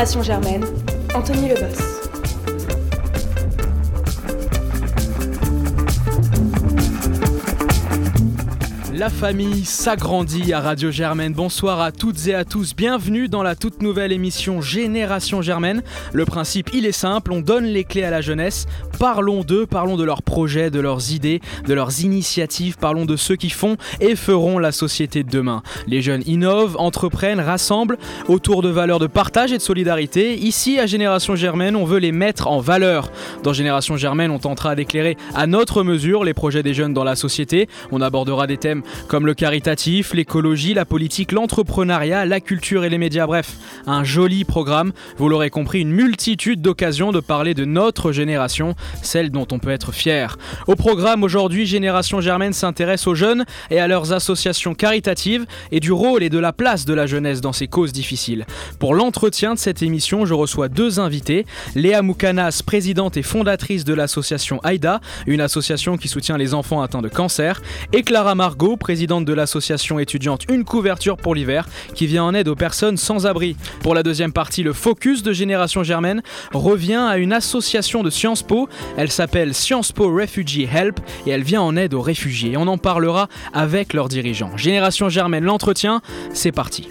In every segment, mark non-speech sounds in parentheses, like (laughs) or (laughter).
Génération Germaine, Anthony Lebos. Famille s'agrandit à Radio Germaine. Bonsoir à toutes et à tous. Bienvenue dans la toute nouvelle émission Génération Germaine. Le principe, il est simple. On donne les clés à la jeunesse. Parlons d'eux, parlons de leurs projets, de leurs idées, de leurs initiatives. Parlons de ceux qui font et feront la société de demain. Les jeunes innovent, entreprennent, rassemblent autour de valeurs de partage et de solidarité. Ici, à Génération Germaine, on veut les mettre en valeur. Dans Génération Germaine, on tentera d'éclairer à notre mesure les projets des jeunes dans la société. On abordera des thèmes comme le caritatif, l'écologie, la politique, l'entrepreneuriat, la culture et les médias. Bref, un joli programme. Vous l'aurez compris, une multitude d'occasions de parler de notre génération, celle dont on peut être fier. Au programme aujourd'hui, Génération Germaine s'intéresse aux jeunes et à leurs associations caritatives et du rôle et de la place de la jeunesse dans ces causes difficiles. Pour l'entretien de cette émission, je reçois deux invités. Léa Moukanas, présidente et fondatrice de l'association AIDA, une association qui soutient les enfants atteints de cancer, et Clara Margot, présidente de l'association étudiante Une couverture pour l'hiver, qui vient en aide aux personnes sans abri. Pour la deuxième partie, le focus de Génération Germaine revient à une association de Sciences Po. Elle s'appelle Sciences Po Refugee Help et elle vient en aide aux réfugiés. On en parlera avec leurs dirigeants. Génération Germaine, l'entretien, c'est parti.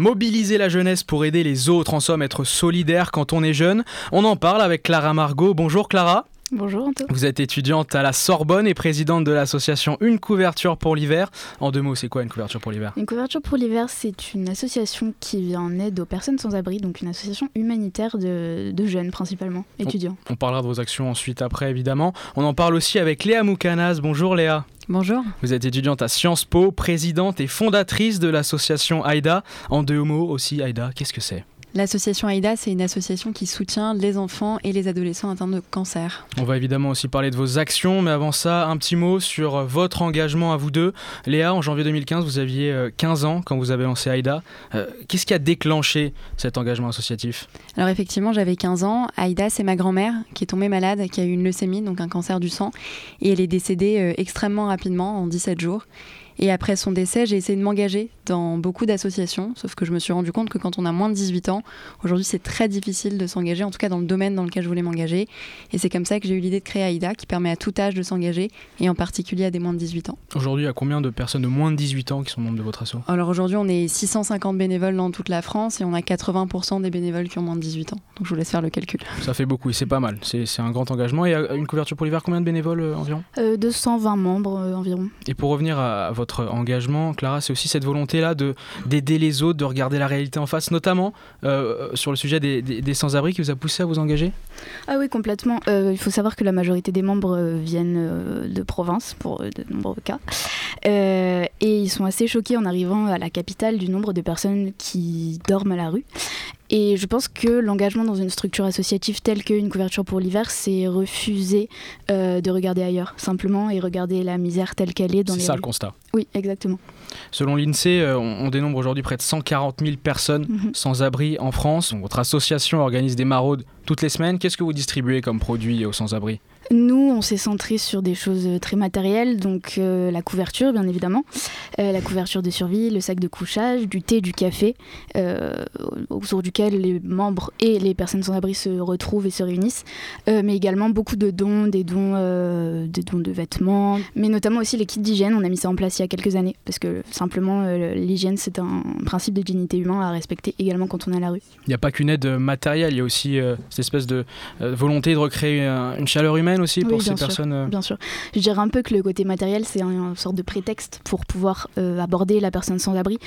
Mobiliser la jeunesse pour aider les autres, en somme être solidaire quand on est jeune. On en parle avec Clara Margot. Bonjour Clara. Bonjour Anto. Vous êtes étudiante à la Sorbonne et présidente de l'association Une couverture pour l'hiver. En deux mots, c'est quoi une couverture pour l'hiver? Une couverture pour l'hiver, c'est une association qui vient en aide aux personnes sans abri, donc une association humanitaire de, de jeunes principalement, étudiants. On, on, parlera de vos actions ensuite après évidemment. On en parle aussi avec Léa Moukanas. Bonjour Léa. Bonjour. Vous êtes étudiante à Sciences Po, présidente et fondatrice de l'association AIDA. En deux mots aussi, AIDA, qu'est-ce que c'est? L'association AIDA, c'est une association qui soutient les enfants et les adolescents atteints de cancer. On va évidemment aussi parler de vos actions, mais avant ça, un petit mot sur votre engagement à vous deux. Léa, en janvier 2015, vous aviez 15 ans quand vous avez lancé AIDA. Euh, Qu'est-ce qui a déclenché cet engagement associatif? Alors effectivement, j'avais 15 ans. AIDA, c'est ma grand-mère qui est tombée malade, qui a eu une leucémie, donc un cancer du sang, et elle est décédée euh, extrêmement rapidement, en 17 jours. Et après son décès, j'ai essayé de m'engager dans beaucoup d'associations, sauf que je me suis rendu compte que quand on a moins de 18 ans, aujourd'hui c'est très difficile de s'engager, en tout cas dans le domaine dans lequel je voulais m'engager. Et c'est comme ça que j'ai eu l'idée de créer AIDA, qui permet à tout âge de s'engager, et en particulier à des moins de 18 ans. Aujourd'hui, il y a combien de personnes de moins de 18 ans qui sont membres de votre asso? Alors aujourd'hui, on est 650 bénévoles dans toute la France, et on a 80% des bénévoles qui ont moins de 18 ans. Donc je vous laisse faire le calcul. Ça fait beaucoup, et c'est pas mal. C'est un grand engagement. Et une couverture pour l'hiver, combien de bénévoles euh, environ? Euh, 220 membres euh, environ. Et pour revenir à votre engagement, Clara, c'est aussi cette volonté-là de d'aider les autres, de regarder la réalité en face, notamment euh, sur le sujet des sans-abri qui vous a poussé à vous engager? Ah oui, complètement. Euh, il faut savoir que la majorité des membres euh, viennent de province, pour de nombreux cas. et ils sont assez choqués en arrivant à la capitale du nombre de personnes qui dorment à la rue. Et je pense que l'engagement dans une structure associative telle qu'une couverture pour l'hiver, c'est refuser euh, de regarder ailleurs, simplement, et regarder la misère telle qu'elle est dans les C'est ça rues. le constat. Oui, exactement. Selon l'INSEE, euh, on, on, dénombre aujourd'hui près de 140 000 personnes -hmm. sans abri en France. Votre association organise des maraudes toutes les semaines. Qu'est-ce que vous distribuez comme produit aux sans-abri nous, on s'est centré sur des choses très matérielles, donc euh, la couverture, bien évidemment, euh, la couverture de survie, le sac de couchage, du thé, du café, euh, autour duquel les membres et les personnes sans abri se retrouvent et se réunissent, mais également beaucoup de dons, des dons, des dons de vêtements, mais notamment aussi les kits d'hygiène. On a mis ça en place il y a quelques années, parce que simplement, l'hygiène, c'est un principe de dignité humain à respecter également quand on est à la rue. Il n'y a pas qu'une aide matérielle, il y a aussi cette espèce de volonté de recréer une chaleur humaine aussi pour oui, ces sûr, personnes euh... Bien sûr. Je dirais un peu que le côté matériel, c'est une sorte de prétexte pour pouvoir euh, aborder la personne sans abri.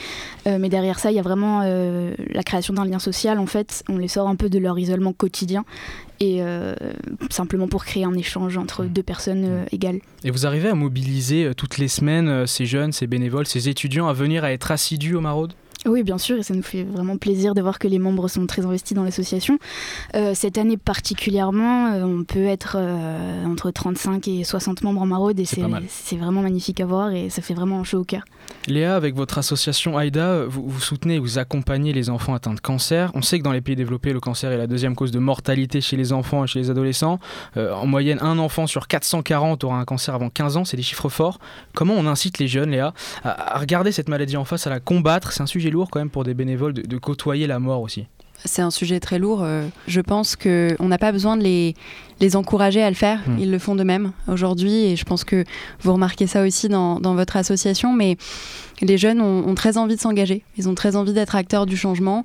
Euh, mais derrière ça, il y a vraiment euh, la création d'un lien social. En fait, on les sort un peu de leur isolement quotidien et simplement pour créer un échange entre deux personnes euh, égales. Et vous arrivez à mobiliser toutes les semaines ces jeunes, ces bénévoles, ces étudiants à venir à être assidus aux maraudes oui, bien sûr, et ça nous fait vraiment plaisir de voir que les membres sont très investis dans l'association. Euh, cette année particulièrement, euh, on peut être euh, entre 35 et 60 membres en maraude et c'est vraiment magnifique à voir et ça fait vraiment chaud au cœur. Léa, avec votre association AIDA, vous, vous, soutenez et vous accompagnez les enfants atteints de cancer. On sait que dans les pays développés, le cancer est la deuxième cause de mortalité chez les enfants et chez les adolescents. en moyenne, un enfant sur 440 aura un cancer avant 15 ans, c'est des chiffres forts. Comment on incite les jeunes, Léa, à, à regarder cette maladie en face, à la combattre? C'est un sujet lourd quand même pour des bénévoles de, côtoyer la mort aussi c'est un sujet très lourd. Euh, je pense qu'on n'a pas besoin de les, les encourager à le faire. Hmm. Ils le font de même aujourd'hui. Et je pense que vous remarquez ça aussi dans, dans votre association. Mais les jeunes ont, ont très envie de s'engager. Ils ont très envie d'être acteurs du changement.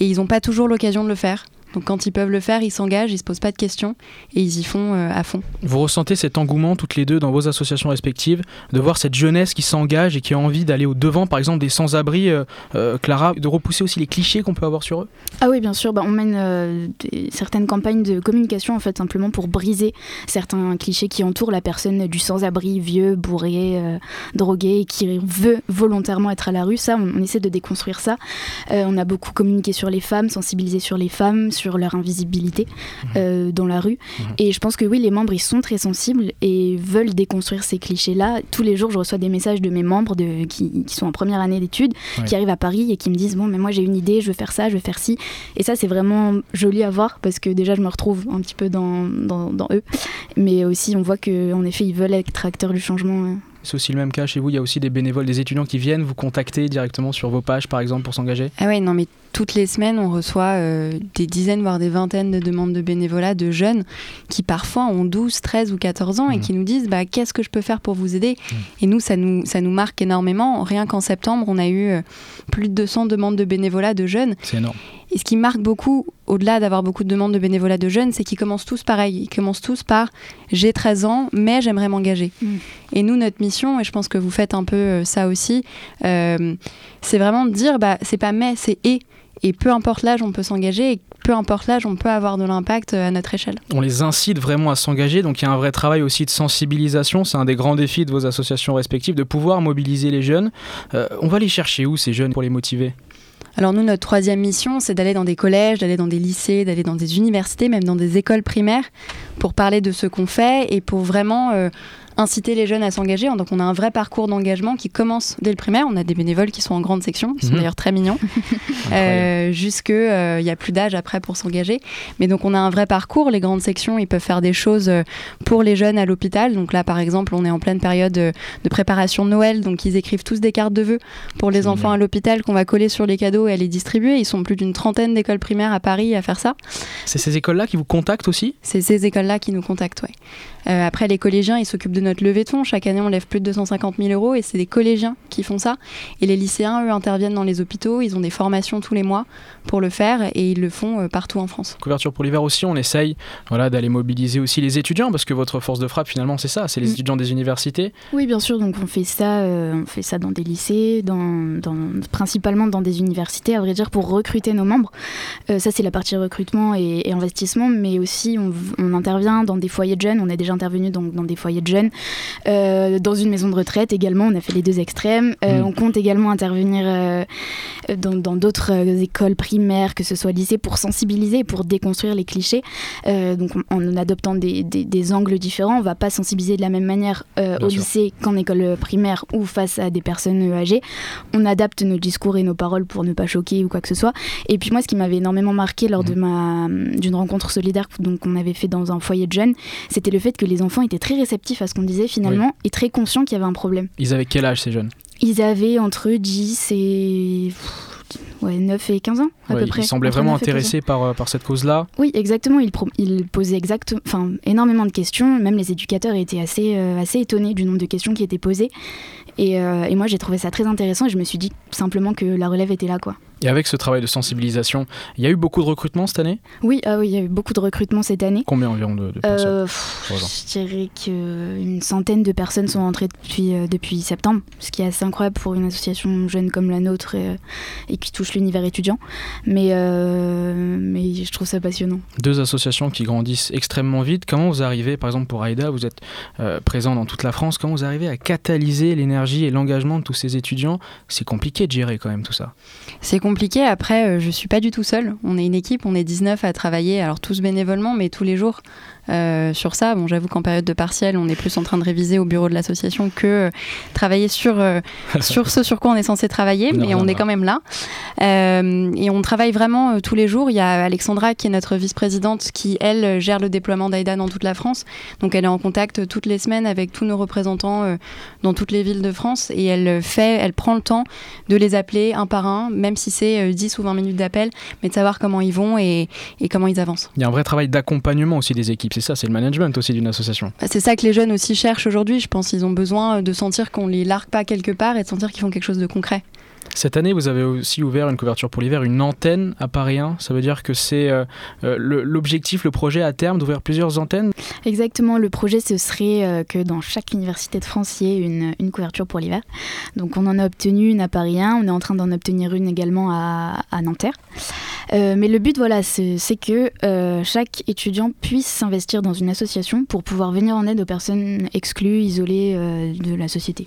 Et ils n'ont pas toujours l'occasion de le faire. Donc quand ils peuvent le faire, ils s'engagent, ils se posent pas de questions et ils y font euh, à fond. Vous ressentez cet engouement toutes les deux dans vos associations respectives de voir cette jeunesse qui s'engage et qui a envie d'aller au devant, par exemple des sans-abri, euh, euh, Clara, de repousser aussi les clichés qu'on peut avoir sur eux? Ah oui, bien sûr. Bah, on mène certaines campagnes de communication en fait simplement pour briser certains clichés qui entourent la personne du sans-abri, vieux, bourré, drogué, qui veut volontairement être à la rue. Ça, on, on essaie de déconstruire ça. on a beaucoup communiqué sur les femmes, sensibilisé sur les femmes sur leur invisibilité mmh. euh, dans la rue. Mmh. Et je pense que oui, les membres, ils sont très sensibles et veulent déconstruire ces clichés-là. Tous les jours, je reçois des messages de mes membres de, qui, sont en première année d'études, qui arrivent à Paris et qui me disent, bon, mais moi j'ai une idée, je veux faire ça, je veux faire ci. Et ça, c'est vraiment joli à voir parce que déjà, je me retrouve un petit peu dans, dans, dans eux. Mais aussi, on voit qu'en effet, ils veulent être acteurs du changement. C'est aussi le même cas chez vous. Il y a aussi des bénévoles, des étudiants qui viennent vous contacter directement sur vos pages, par exemple, pour s'engager? Ah ouais, non, mais toutes les semaines, on reçoit euh, des dizaines, voire des vingtaines de demandes de bénévolat de jeunes qui parfois ont 12, 13 ou 14 ans et mmh. qui nous disent bah, qu'est-ce que je peux faire pour vous aider? Mmh. Et nous ça, nous, ça nous marque énormément. Rien qu'en septembre, on a eu euh, plus de 200 demandes de bénévolat de jeunes. C'est énorme. Et ce qui marque beaucoup, au-delà d'avoir beaucoup de demandes de bénévolat de jeunes, c'est qu'ils commencent tous pareil. Ils commencent tous par j'ai 13 ans, mais j'aimerais m'engager. Mmh. Et nous, notre mission, et je pense que vous faites un peu euh, ça aussi, c'est vraiment de dire bah, c'est pas mais, c'est et. Et peu importe l'âge, on peut s'engager. Et peu importe l'âge, on peut avoir de l'impact euh, à notre échelle. On les incite vraiment à s'engager. Donc il y a un vrai travail aussi de sensibilisation. C'est un des grands défis de vos associations respectives, de pouvoir mobiliser les jeunes. Euh, on va les chercher où ces jeunes pour les motiver? Alors nous, notre troisième mission, c'est d'aller dans des collèges, d'aller dans des lycées, d'aller dans des universités, même dans des écoles primaires, pour parler de ce qu'on fait et pour vraiment euh, inciter les jeunes à s'engager. Donc on a un vrai parcours d'engagement qui commence dès le primaire. On a des bénévoles qui sont en grande section, qui sont mhm. d'ailleurs très mignons, (laughs) euh, jusque il euh, n'y a plus d'âge après pour s'engager. Mais donc on a un vrai parcours. Les grandes sections, ils peuvent faire des choses euh, pour les jeunes à l'hôpital. Donc là, par exemple, on est en pleine période de, préparation de Noël, donc ils écrivent tous des cartes de vœux pour les enfants à l'hôpital qu'on va coller sur les cadeaux et à les distribuer. Ils sont plus d'une trentaine d'écoles primaires à Paris à faire ça. C'est ces écoles-là qui vous contactent aussi? C'est ces écoles-là qui nous contactent, oui. Euh, après, les collégiens, ils s'occupent de notre levée de fonds. Chaque année, on lève plus de 250 000 euros et c'est des collégiens qui font ça. Et les lycéens, eux, interviennent dans les hôpitaux. Ils ont des formations tous les mois pour le faire et ils le font euh, partout en France. Couverture pour l'hiver aussi, on essaye voilà, d'aller mobiliser aussi les étudiants parce que votre force de frappe, finalement, c'est ça, c'est les mm. étudiants des universités. Oui, bien sûr. Donc on fait ça, euh, on fait ça dans des lycées, dans, principalement dans des universités, à vrai dire, pour recruter nos membres. ça, c'est la partie recrutement et, investissement, mais aussi on, on intervient dans des foyers de jeunes. On est déjà intervenu dans, dans, des foyers de jeunes, euh, dans une maison de retraite également. On a fait les deux extrêmes. Euh, mm. On compte également intervenir euh, dans d'autres écoles primaires, que ce soit lycée, pour sensibiliser, pour déconstruire les clichés. donc en, adoptant des, des, angles différents, on va pas sensibiliser de la même manière au lycée qu'en école primaire ou face à des personnes âgées. On adapte nos discours et nos paroles pour ne pas choquer ou quoi que ce soit. Et puis moi, ce qui m'avait énormément marqué lors de mm. ma d'une rencontre solidaire donc on avait fait dans un foyer de jeunes, c'était le fait que les enfants étaient très réceptifs à ce qu'on disait finalement et très conscients qu'il y avait un problème. Ils avaient quel âge ces jeunes? Ils avaient entre 10 et ouais, 9 et 15 ans à peu près. Ils semblaient vraiment intéressés par, euh, par cette cause-là. Oui, exactement. Ils, ils posaient exact, énormément de questions. Même les éducateurs étaient assez, euh, assez étonnés du nombre de questions qui étaient posées. Et, euh, et moi, j'ai trouvé ça très intéressant et je me suis dit simplement que la relève était là. quoi. Et avec ce travail de sensibilisation, il y a eu beaucoup de recrutements cette année? Oui, ah oui, il y a eu beaucoup de recrutements cette année. Combien environ de, personnes? Euh, Je dirais qu'une centaine de personnes sont entrées depuis, depuis septembre, ce qui est assez incroyable pour une association jeune comme la nôtre et, et qui touche l'univers étudiant. Mais, euh, mais je trouve ça passionnant. Deux associations qui grandissent extrêmement vite. Comment vous arrivez, par exemple pour AIDA, vous êtes présent dans toute la France, comment vous arrivez à catalyser l'énergie et l'engagement de tous ces étudiants? C'est compliqué de gérer quand même tout ça. C'est compliqué. Après, euh, je suis pas du tout seule. On est une équipe, on est 19 à travailler, alors tous bénévolement, mais tous les jours sur ça. Bon, j'avoue qu'en période de partiel, on est plus en train de réviser au bureau de l'association que travailler sur, (laughs) sur ce sur quoi on est censé travailler, mais on est quand même là. et on travaille vraiment tous les jours. Il y a Alexandra qui est notre vice-présidente qui, elle, gère le déploiement d'AIDA dans toute la France. Donc elle est en contact toutes les semaines avec tous nos représentants dans toutes les villes de France et elle fait, elle prend le temps de les appeler un par un, même si c'est 10 ou 20 minutes d'appel, mais de savoir comment ils vont et, comment ils avancent. Il y a un vrai travail d'accompagnement aussi des équipes, c'est ça, c'est le management aussi d'une association. Bah, c'est ça que les jeunes aussi cherchent aujourd'hui, je pense. Ils ont besoin de sentir qu'on les largue pas quelque part et de sentir qu'ils font quelque chose de concret. Cette année, vous avez aussi ouvert une couverture pour l'hiver, une antenne à Paris 1. Ça veut dire que c'est euh, euh, l'objectif, le projet à terme d'ouvrir plusieurs antennes? Exactement, le projet ce serait euh, que dans chaque université de France, il y ait une, une couverture pour l'hiver. Donc on en a obtenu une à Paris 1, on est en train d'en obtenir une également à, à Nanterre. mais le but, voilà, c'est que chaque étudiant puisse s'investir dans une association pour pouvoir venir en aide aux personnes exclues, isolées de la société.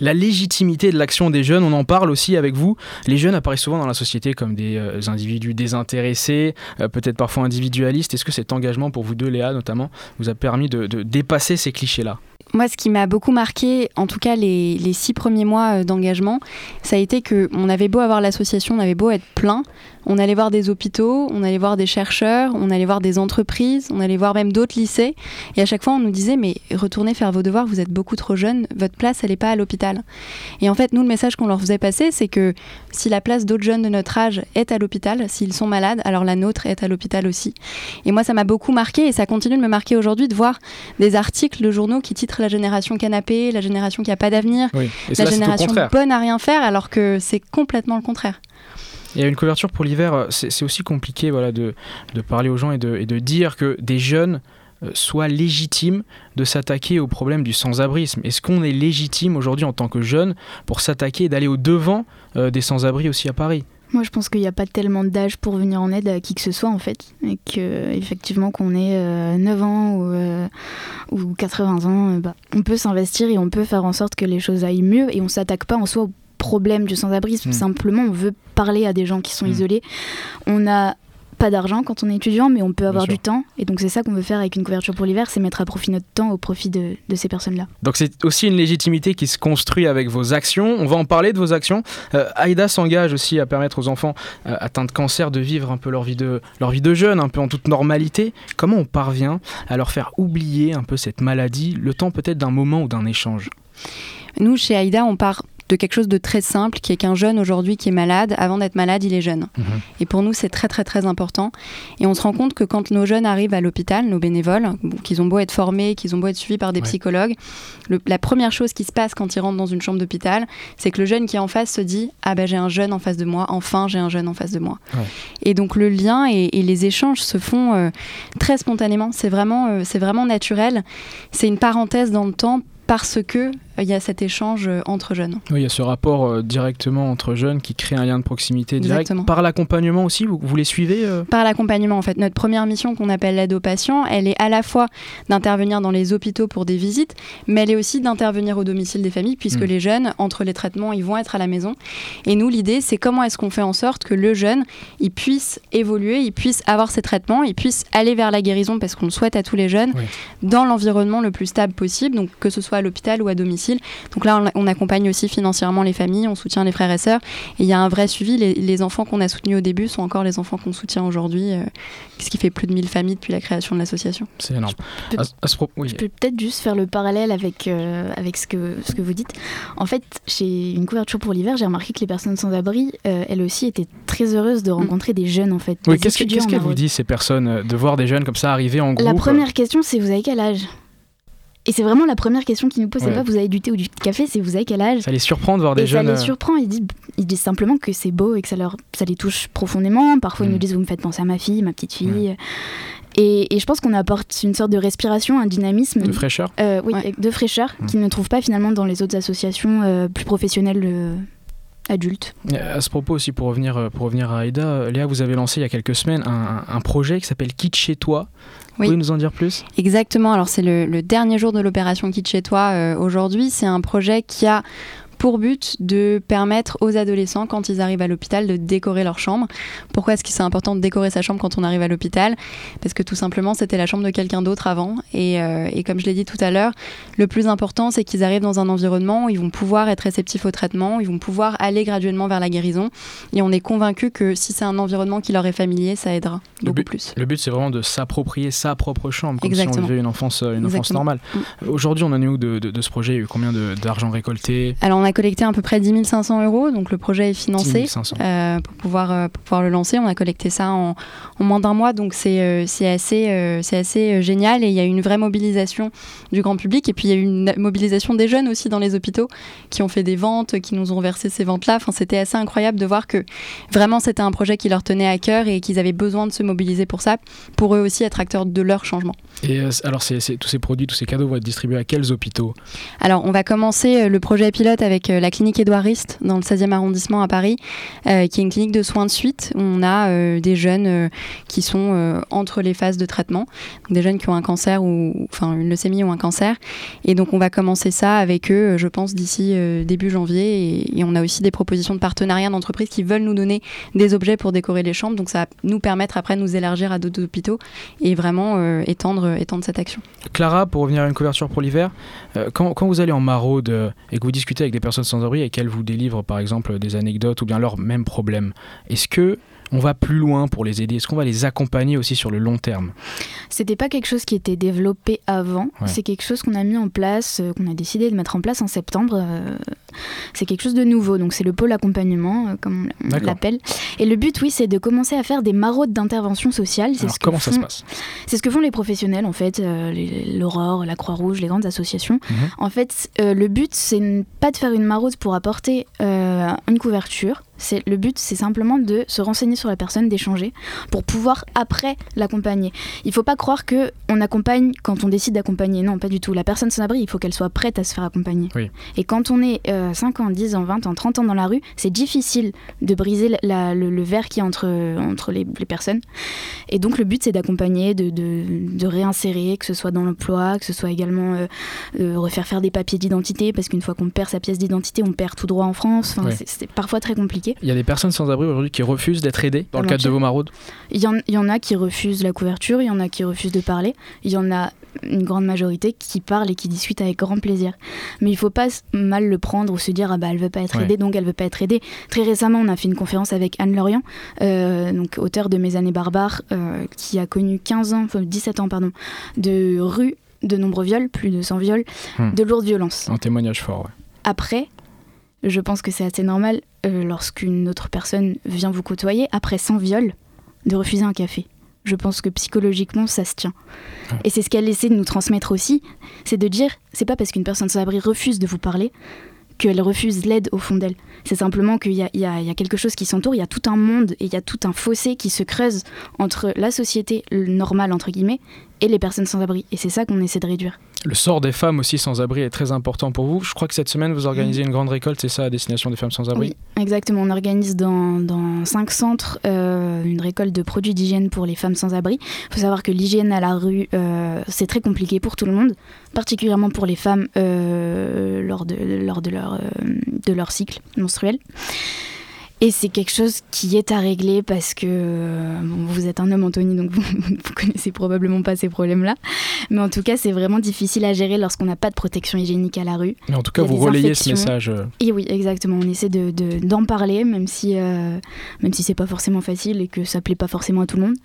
La légitimité de l'action des jeunes, on en parle aussi avec vous. Les jeunes apparaissent souvent dans la société comme des euh, individus désintéressés, euh, peut-être parfois individualistes. Est-ce que cet engagement pour vous deux, Léa notamment, vous a permis de dépasser ces clichés-là? Moi, ce qui m'a beaucoup marqué, en tout cas les, six premiers mois euh, d'engagement, ça a été que on avait beau avoir l'association, on avait beau être plein, on allait voir des hôpitaux, on allait voir des chercheurs, on allait voir des entreprises, on allait voir même d'autres lycées, et à chaque fois on nous disait mais retournez faire vos devoirs, vous êtes beaucoup trop jeunes, votre place elle n'est pas à l'hôpital. Et en fait nous le message qu'on leur faisait passer, c'est que si la place d'autres jeunes de notre âge est à l'hôpital, s'ils sont malades, alors la nôtre est à l'hôpital aussi. Et moi ça m'a beaucoup marqué et ça continue de me marquer aujourd'hui de voir des articles de journaux qui titrent la génération canapé, la génération qui n'a pas d'avenir, la génération bonne à rien faire, alors que c'est complètement le contraire. Il y a une couverture pour l'hiver, euh, c'est aussi compliqué voilà, de, de, parler aux gens et de, et de dire que des jeunes euh, soient légitimes de s'attaquer au problème du sans-abrisme. Est-ce qu'on est légitime aujourd'hui en tant que jeune pour s'attaquer et d'aller au devant euh, des sans-abri aussi à Paris? Moi, je pense qu'il n'y a pas tellement d'âge pour venir en aide à qui que ce soit, en fait. Et que, effectivement, qu'on ait 9 euh, ans ou, euh, ou 80 ans, euh, bah, on peut s'investir et on peut faire en sorte que les choses aillent mieux. Et on ne s'attaque pas en soi au problème du sans-abrisme. Hmm. Simplement, on veut parler à des gens qui sont hmm. isolés. On a pas d'argent quand on est étudiant, mais on peut avoir du temps. Et donc c'est ça qu'on veut faire avec une couverture pour l'hiver, c'est mettre à profit notre temps au profit de, ces personnes-là. Donc c'est aussi une légitimité qui se construit avec vos actions. On va en parler de vos actions. Euh, Aïda s'engage aussi à permettre aux enfants euh, atteints de cancer de vivre un peu leur vie de, leur vie de jeune, un peu en toute normalité. Comment on parvient à leur faire oublier un peu cette maladie, le temps peut-être d'un moment ou d'un échange? Nous, chez Aïda, on part de quelque chose de très simple, qui est qu'un jeune aujourd'hui qui est malade, avant d'être malade, il est jeune. Mhm. Et pour nous, c'est très très très important. Et on se rend compte que quand nos jeunes arrivent à l'hôpital, nos bénévoles, qu'ils ont beau être formés, qu'ils ont beau être suivis par des psychologues, la première chose qui se passe quand ils rentrent dans une chambre d'hôpital, c'est que le jeune qui est en face se dit ah ben j'ai un jeune en face de moi, enfin j'ai un jeune en face de moi. Et donc le lien et, les échanges se font euh, très spontanément. C'est vraiment euh, c'est vraiment naturel. C'est une parenthèse dans le temps parce que il y a cet échange euh, entre jeunes. Oui, il y a ce rapport euh, directement entre jeunes qui crée un lien de proximité direct. Par l'accompagnement aussi, vous, vous, les suivez euh? Par l'accompagnement, en fait. Notre première mission qu'on appelle l'aide aux patients, elle est à la fois d'intervenir dans les hôpitaux pour des visites, mais elle est aussi d'intervenir au domicile des familles, puisque hmm. les jeunes, entre les traitements, ils vont être à la maison. Et nous, l'idée, c'est comment est-ce qu'on fait en sorte que le jeune, il puisse évoluer, il puisse avoir ses traitements, il puisse aller vers la guérison, parce qu'on le souhaite à tous les jeunes, dans l'environnement le plus stable possible, donc que ce soit à l'hôpital ou à domicile donc là, on, accompagne aussi financièrement les familles, on soutient les frères et sœurs. Et il y a un vrai suivi. Les, enfants qu'on a soutenus au début sont encore les enfants qu'on soutient aujourd'hui, euh, ce qui fait plus de 1000 familles depuis la création de l'association. C'est énorme. Je peux, peut-être juste faire le parallèle avec, euh, avec ce, que, ce que vous dites. En fait, chez une couverture pour l'hiver, j'ai remarqué que les personnes sans abri, euh, elles aussi, étaient très heureuses de mm. rencontrer des jeunes, en fait. Oui, qu'est-ce qu'elles vous disent, ces personnes, de voir des jeunes comme ça arriver en groupe La première question, c'est vous avez quel âge? Et c'est vraiment la première question qu'ils nous posent, c'est pas vous avez du thé ou du café, c'est vous avez quel âge Ça les surprend de voir des jeunes. Ça les euh, surprend, ils disent, ils disent simplement que c'est beau et que ça, leur, ça les touche profondément. Parfois ils nous mm. disent vous me faites penser à ma fille, ma petite fille. Et, et, je pense qu'on apporte une sorte de respiration, un dynamisme. De fraîcheur euh, Oui, de fraîcheur, mm. qu'ils ne trouvent pas finalement dans les autres associations euh, plus professionnelles adultes. À ce propos aussi, pour revenir, pour revenir à Aïda, Léa, vous avez lancé il y a quelques semaines un, un projet qui s'appelle Quitte chez toi. Vous pouvez nous en dire plus? Exactement. Alors, c'est le, dernier jour de l'opération Quitte chez toi euh, aujourd'hui. C'est un projet qui a pour but de permettre aux adolescents, quand ils arrivent à l'hôpital, de décorer leur chambre. Pourquoi est-ce que c'est important de décorer sa chambre quand on arrive à l'hôpital? Parce que tout simplement, c'était la chambre de quelqu'un d'autre avant. Et, euh, et, comme je l'ai dit tout à l'heure, le plus important, c'est qu'ils arrivent dans un environnement où ils vont pouvoir être réceptifs au traitement, où ils vont pouvoir aller graduellement vers la guérison. Et on est convaincu que si c'est un environnement qui leur est familier, ça aidera beaucoup but, plus. Le but, c'est vraiment de s'approprier sa propre chambre, comme Exactement. si on vivait une enfance, une enfance normale. Mm. Aujourd'hui, on en est où de, de, de ce projet? Il y a eu combien d'argent récolté? Alors, on a collecté à peu près 10 500 euros, donc le projet est financé 10 500. euh, pour, pouvoir, euh, pour pouvoir le lancer. On a collecté ça en, en moins d'un mois, donc c'est assez, euh, c'est assez génial. Et il y a eu une vraie mobilisation du grand public. Et puis, il y a eu une mobilisation des jeunes aussi dans les hôpitaux qui ont fait des ventes, qui nous ont versé ces ventes-là. Enfin, c'était assez incroyable de voir que vraiment c'était un projet qui leur tenait à cœur et qu'ils avaient besoin de se mobiliser pour ça, pour eux aussi être acteurs de leur changement. Et euh, alors, tous ces produits, tous ces cadeaux vont être distribués à quels hôpitaux? Alors, on va commencer le projet pilote avec euh, la clinique Édouard Rist dans le 16e arrondissement à Paris, euh, qui est une clinique de soins de suite où on a euh, des jeunes qui sont entre les phases de traitement, des jeunes qui ont un cancer ou enfin une leucémie ou un cancer. Et donc, on va commencer ça avec eux, je pense, d'ici début janvier. Et, on a aussi des propositions de partenariat d'entreprises qui veulent nous donner des objets pour décorer les chambres. Donc, ça va nous permettre après de nous élargir à d'autres hôpitaux et vraiment étendre, étendre cette action. Clara, pour revenir à une couverture pour l'hiver, quand, quand, vous allez en maraude et que vous discutez avec des personnes sans abri et qu'elles vous délivrent par exemple des anecdotes ou bien leurs mêmes problèmes, est-ce que on va plus loin pour les aider Est-ce qu'on va les accompagner aussi sur le long terme? C'était pas quelque chose qui était développé avant. Ouais. C'est quelque chose qu'on a mis en place, euh, qu'on a décidé de mettre en place en septembre. Euh, c'est quelque chose de nouveau. Donc c'est le pôle accompagnement, euh, comme on l'appelle. Et le but, oui, c'est de commencer à faire des maraudes d'intervention sociale. Alors ce comment font, ça se passe? C'est ce que font les professionnels, en fait, l'Aurore, la Croix-Rouge, les grandes associations. Mhm. Mmh. En fait, le but, c'est pas de faire une maraude pour apporter une couverture. C'est le but, c'est simplement de se renseigner sur la personne, d'échanger, pour pouvoir après l'accompagner. Il faut pas croire que on accompagne quand on décide d'accompagner. Non, pas du tout. La personne sans abri, il faut qu'elle soit prête à se faire accompagner. Oui. Et quand on est euh, 5 ans, 10 ans, 20 ans, 30 ans dans la rue, c'est difficile de briser la, la, le, le, verre qui est entre, entre les, les, personnes. Et donc le but, c'est d'accompagner, de, de, de, réinsérer, que ce soit dans l'emploi, que ce soit également euh, euh, refaire faire des papiers d'identité, parce qu'une fois qu'on perd sa pièce d'identité, on perd tout droit en France. Enfin, oui. C'est parfois très compliqué. Il y a des personnes sans abri aujourd'hui qui refusent d'être aidées dans le cadre de vos maraudes il y, en, il y, en, a qui refusent la couverture, il y en a qui refusent de parler, il y en a une grande majorité qui parlent et qui discutent avec grand plaisir. Mais il faut pas mal le prendre ou se dire ah bah elle veut pas être ouais. aidée donc elle veut pas être aidée. Très récemment, on a fait une conférence avec Anne Lorient, euh, donc auteur de Mes années barbares, euh, qui a connu 15 ans, enfin 17 ans pardon, de rue, de nombreux viols, plus de 100 viols, hmm. de lourdes violences. Un témoignage fort. Ouais. Après, je pense que c'est assez normal euh, lorsqu'une autre personne vient vous côtoyer après 100 viols de refuser un café. Je pense que psychologiquement ça se tient. Et c'est ce qu'elle essaie de nous transmettre aussi, c'est de dire c'est pas parce qu'une personne sans abri refuse de vous parler qu'elle refuse l'aide au fond d'elle. C'est simplement qu'il y, y, y a, quelque chose qui s'entoure, il y a tout un monde et il y a tout un fossé qui se creuse entre la société normale, entre guillemets, et les personnes sans abri. Et c'est ça qu'on essaie de réduire. Le sort des femmes aussi sans abri est très important pour vous. Je crois que cette semaine, vous organisez une grande récolte, c'est ça, à destination des femmes sans abri? Oui, exactement. On organise dans, dans cinq centres euh, une récolte de produits d'hygiène pour les femmes sans abri. Il faut savoir que l'hygiène à la rue, euh, c'est très compliqué pour tout le monde, particulièrement pour les femmes euh, lors, de, lors de, leur, de leur cycle menstruel. Et c'est quelque chose qui est à régler parce que bon, vous êtes un homme, Anthony, donc (laughs) vous ne connaissez probablement pas ces problèmes-là. Mais en tout cas, c'est vraiment difficile à gérer lorsqu'on n'a pas de protection hygiénique à la rue. Mais en tout cas, vous relayez ce message. euh. Et oui, exactement. On essaie d'en de, de, parler, même si, euh, même si c'est pas forcément facile et que ça plaît pas forcément à tout le monde.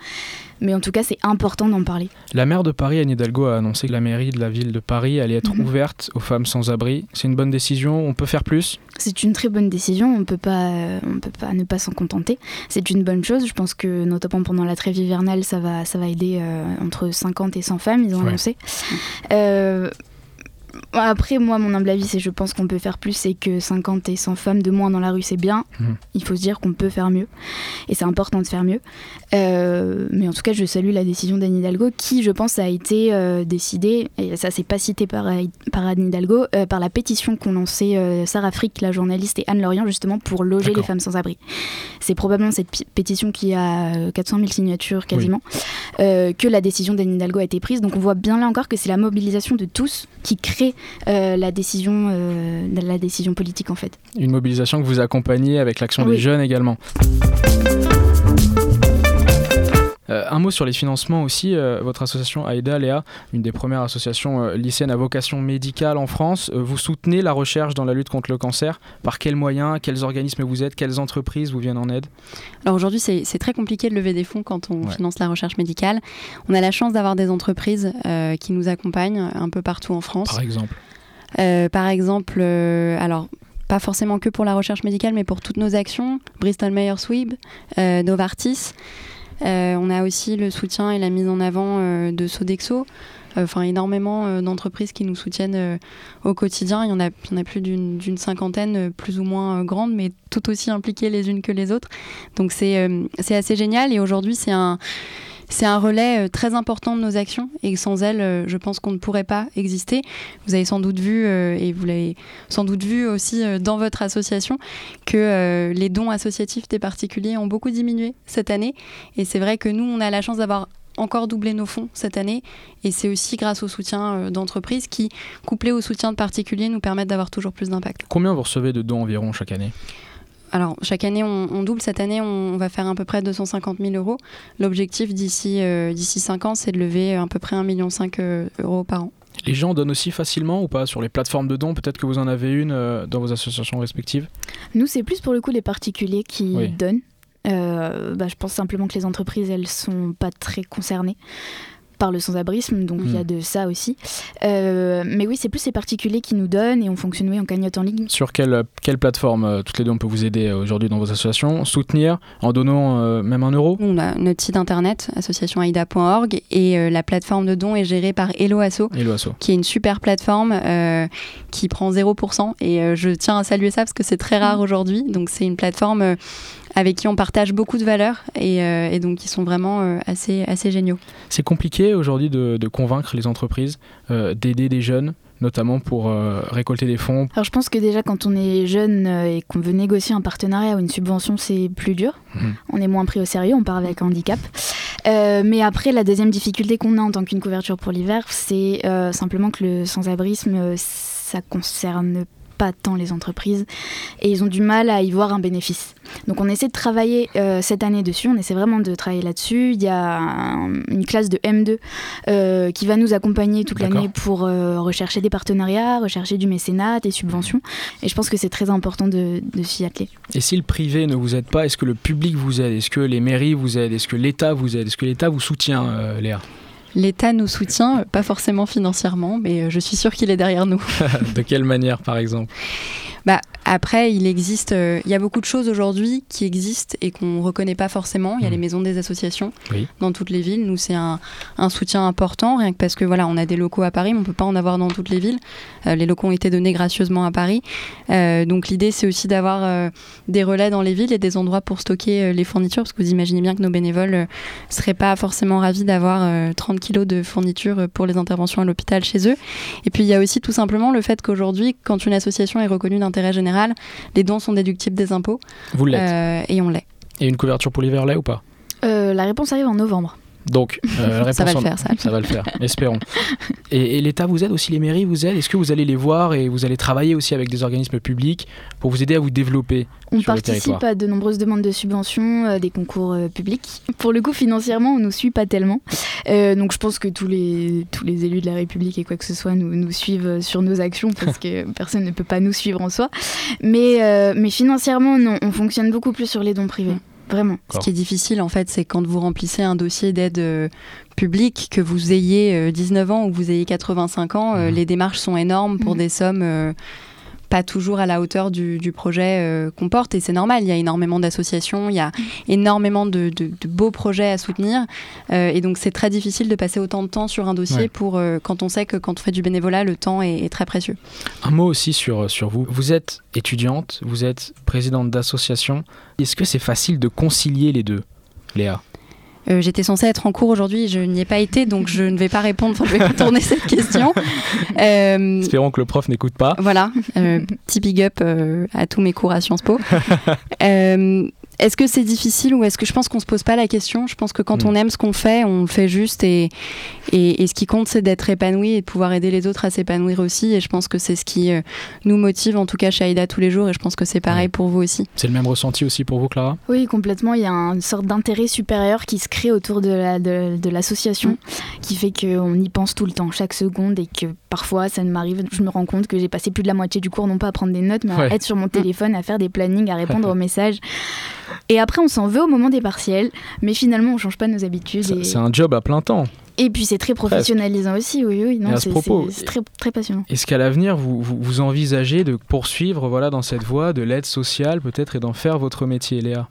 Mais en tout cas, c'est important d'en parler. La maire de Paris, Anne Hidalgo, a annoncé que la mairie de la ville de Paris allait être Mhm. mmh. ouverte aux femmes sans abri. C'est une bonne décision. On peut faire plus? C'est une très bonne décision. On peut pas, euh, on peut pas ne pas s'en contenter. C'est une bonne chose. Je pense que notamment pendant la trêve hivernale, ça va, ça va aider euh, entre 50 et 100 femmes. Ils ont Ouais. annoncé. Euh, après, moi, mon humble avis, c'est je pense qu'on peut faire plus et que 50 et 100 femmes de moins dans la rue, c'est bien. Mhm. Il faut se dire qu'on peut faire mieux. Et c'est important de faire mieux. Euh, mais en tout cas, je salue la décision d'Anne Hidalgo qui, je pense, a été euh, décidée, et ça, c'est pas cité par, par Anne Hidalgo, euh, par la pétition qu'ont lancée Sarah Frick, la journaliste, et Anne Lorient, justement, pour loger les femmes sans abri. C'est probablement cette pétition qui a euh, 400 000 signatures quasiment, oui. Que la décision d'Anne Hidalgo a été prise. Donc on voit bien là encore que c'est la mobilisation de tous qui crée la, décision, la décision politique en fait. Une mobilisation que vous accompagnez avec l'action des jeunes également. Euh, un mot sur les financements aussi. Euh, votre association AIDA, Léa, une des premières associations euh, lycéennes à vocation médicale en France, vous soutenez la recherche dans la lutte contre le cancer. Par quels moyens Quels organismes vous êtes Quelles entreprises vous viennent en aide? Alors aujourd'hui, c'est très compliqué de lever des fonds quand on finance la recherche médicale. On a la chance d'avoir des entreprises qui nous accompagnent un peu partout en France. Par exemple Par exemple, alors pas forcément que pour la recherche médicale, mais pour toutes nos actions. Bristol Myers Squibb, Novartis. Euh, on a aussi le soutien et la mise en avant euh, de Sodexo. Euh, enfin, énormément d'entreprises qui nous soutiennent au quotidien. Il y en a, il y en a plus d'une cinquantaine, plus ou moins grandes, mais tout aussi impliquées les unes que les autres. Donc c'est assez génial. Et aujourd'hui, c'est un c'est un relais euh, très important de nos actions et sans elles, euh, je pense qu'on ne pourrait pas exister. Vous avez sans doute vu, euh, et vous l'avez sans doute vu aussi dans votre association, que les dons associatifs des particuliers ont beaucoup diminué cette année. Et c'est vrai que nous, on a la chance d'avoir encore doublé nos fonds cette année et c'est aussi grâce au soutien d'entreprises qui, couplé au soutien de particuliers, nous permettent d'avoir toujours plus d'impact. Combien vous recevez de dons environ chaque année? Alors, chaque année, on, double. Cette année, on, va faire à peu près 250 000 euros. L'objectif d'ici euh, d'ici 5 ans, c'est de lever à peu près 1,5 million euh, euros par an. Les gens donnent aussi facilement ou pas sur les plateformes de dons? Peut-être que vous en avez une euh, dans vos associations respectives Nous, c'est plus pour le coup les particuliers qui donnent. Bah, je pense simplement que les entreprises, elles sont pas très concernées par le sans-abrisme, donc il y a hmm. de ça aussi. Euh, mais oui, c'est plus ces particuliers qui nous donnent et on fonctionne oui, en cagnotte en ligne. Sur quelle, quelle plateforme, euh, toutes les deux, on peut vous aider euh, aujourd'hui dans vos associations? Soutenir en donnant même un euro? On a notre site internet, associationaida.org, et la plateforme de dons est gérée par Hello Asso, qui est une super plateforme qui prend 0%. Et je tiens à saluer ça parce que c'est très rare hmm. aujourd'hui. Donc c'est une plateforme avec qui on partage beaucoup de valeurs et, euh, donc qui sont vraiment euh, assez, assez géniaux. C'est compliqué aujourd'hui de, convaincre les entreprises euh, d'aider des jeunes notamment pour récolter des fonds Alors je pense que déjà quand on est jeune et qu'on veut négocier un partenariat ou une subvention, c'est plus dur. Mmh. On est moins pris au sérieux, on part avec un handicap. mais après, la deuxième difficulté qu'on a en tant qu'une couverture pour l'hiver, c'est simplement que le sans-abrisme, ça concerne pas tant les entreprises et ils ont du mal à y voir un bénéfice. Donc on essaie de travailler euh, cette année dessus, on essaie vraiment de travailler là-dessus. Il y a une classe de M2 euh, qui va nous accompagner toute l'année pour euh, rechercher des partenariats, rechercher du mécénat, des subventions. Et je pense que c'est très important de, de s'y atteler. Et si le privé ne vous aide pas, est-ce que le public vous aide? Est-ce que les mairies vous aident? Est-ce que l'État vous aide? Est-ce que l'État vous soutient, Léa? L'État nous soutient, pas forcément financièrement, mais je suis sûre qu'il est derrière nous. (laughs) de quelle manière, par exemple? Bah, après, il existe, euh, il y a beaucoup de choses aujourd'hui qui existent et qu'on ne reconnaît pas forcément. Il y a les maisons des associations dans toutes les villes. Nous, c'est un, soutien important, rien que parce que voilà, on a des locaux à Paris, mais on ne peut pas en avoir dans toutes les villes. Euh, les locaux ont été donnés gracieusement à Paris. Euh, donc l'idée, c'est aussi d'avoir des relais dans les villes et des endroits pour stocker les fournitures, parce que vous imaginez bien que nos bénévoles ne seraient pas forcément ravis d'avoir 30 kilos de fournitures pour les interventions à l'hôpital chez eux. Et puis, il y a aussi tout simplement le fait qu'aujourd'hui, quand une association est reconnue d'intérêt général, les dons sont déductibles des impôts. Vous l'êtes. Euh, et on l'est. Et une couverture pour l'hiver l'est ou pas? Euh, La réponse arrive en novembre. Donc, euh, (laughs) ça va le faire, ça. ça va le faire, espérons. (laughs) Et, l'État vous aide aussi, les mairies vous aident? Est-ce que vous allez les voir et vous allez travailler aussi avec des organismes publics pour vous aider à vous développer On participe à de nombreuses demandes de subventions, euh, des concours euh, publics. Pour le coup, financièrement, on ne nous suit pas tellement. donc, je pense que tous les, tous les élus de la République et quoi que ce soit nous, nous suivent sur nos actions (laughs) parce que personne ne peut pas nous suivre en soi. Mais, mais financièrement, non, on fonctionne beaucoup plus sur les dons privés. Vraiment. Ce qui est difficile, en fait, c'est quand vous remplissez un dossier d'aide euh, publique, que vous ayez 19 euh, ans ou que vous ayez 85 ans, euh, mhm. les démarches sont énormes pour mhm. des sommes pas toujours à la hauteur du, projet euh, qu'on porte. Et c'est normal, il y a énormément d'associations, il y a énormément de, beaux projets à soutenir. Euh, et donc c'est très difficile de passer autant de temps sur un dossier pour, euh, quand on sait que quand on fait du bénévolat, le temps est, très précieux. Un mot aussi sur, sur vous. Vous êtes étudiante, vous êtes présidente d'association. Est-ce que c'est facile de concilier les deux, Léa? Euh, j'étais censée être en cours aujourd'hui, je n'y ai pas été, donc je ne vais pas répondre, je vais retourner cette question. Euh, Espérons que le prof n'écoute pas. Voilà, euh, petit big up à tous mes cours à Sciences Po. (laughs) est-ce que c'est difficile ou est-ce que je pense qu'on se pose pas la question? Je pense que quand Mm. on aime ce qu'on fait, on le fait juste et, et, et ce qui compte, c'est d'être épanoui et de pouvoir aider les autres à s'épanouir aussi. Et je pense que c'est ce qui euh, nous motive, en tout cas chez Aïda tous les jours. Et je pense que c'est pareil Ouais. pour vous aussi. C'est le même ressenti aussi pour vous, Clara? Oui, complètement. Il y a une sorte d'intérêt supérieur qui se crée autour de la- de, de l'association, qui fait qu'on y pense tout le temps, chaque seconde, et que parfois, ça m'arrive, je me rends compte que j'ai passé plus de la moitié du cours, non pas à prendre des notes, mais Ouais. à être sur mon (laughs) téléphone, à faire des plannings, à répondre aux messages. Et après, on s'en veut au moment des partiels, mais finalement, on change pas nos habitudes. Et, C'est un job à plein temps. et puis, c'est très professionnalisant aussi, oui, oui. Non, ce c'est très, très passionnant. Est-ce qu'à l'avenir, vous, vous, vous envisagez de poursuivre voilà, dans cette voie de l'aide sociale peut-être et d'en faire votre métier, Léa?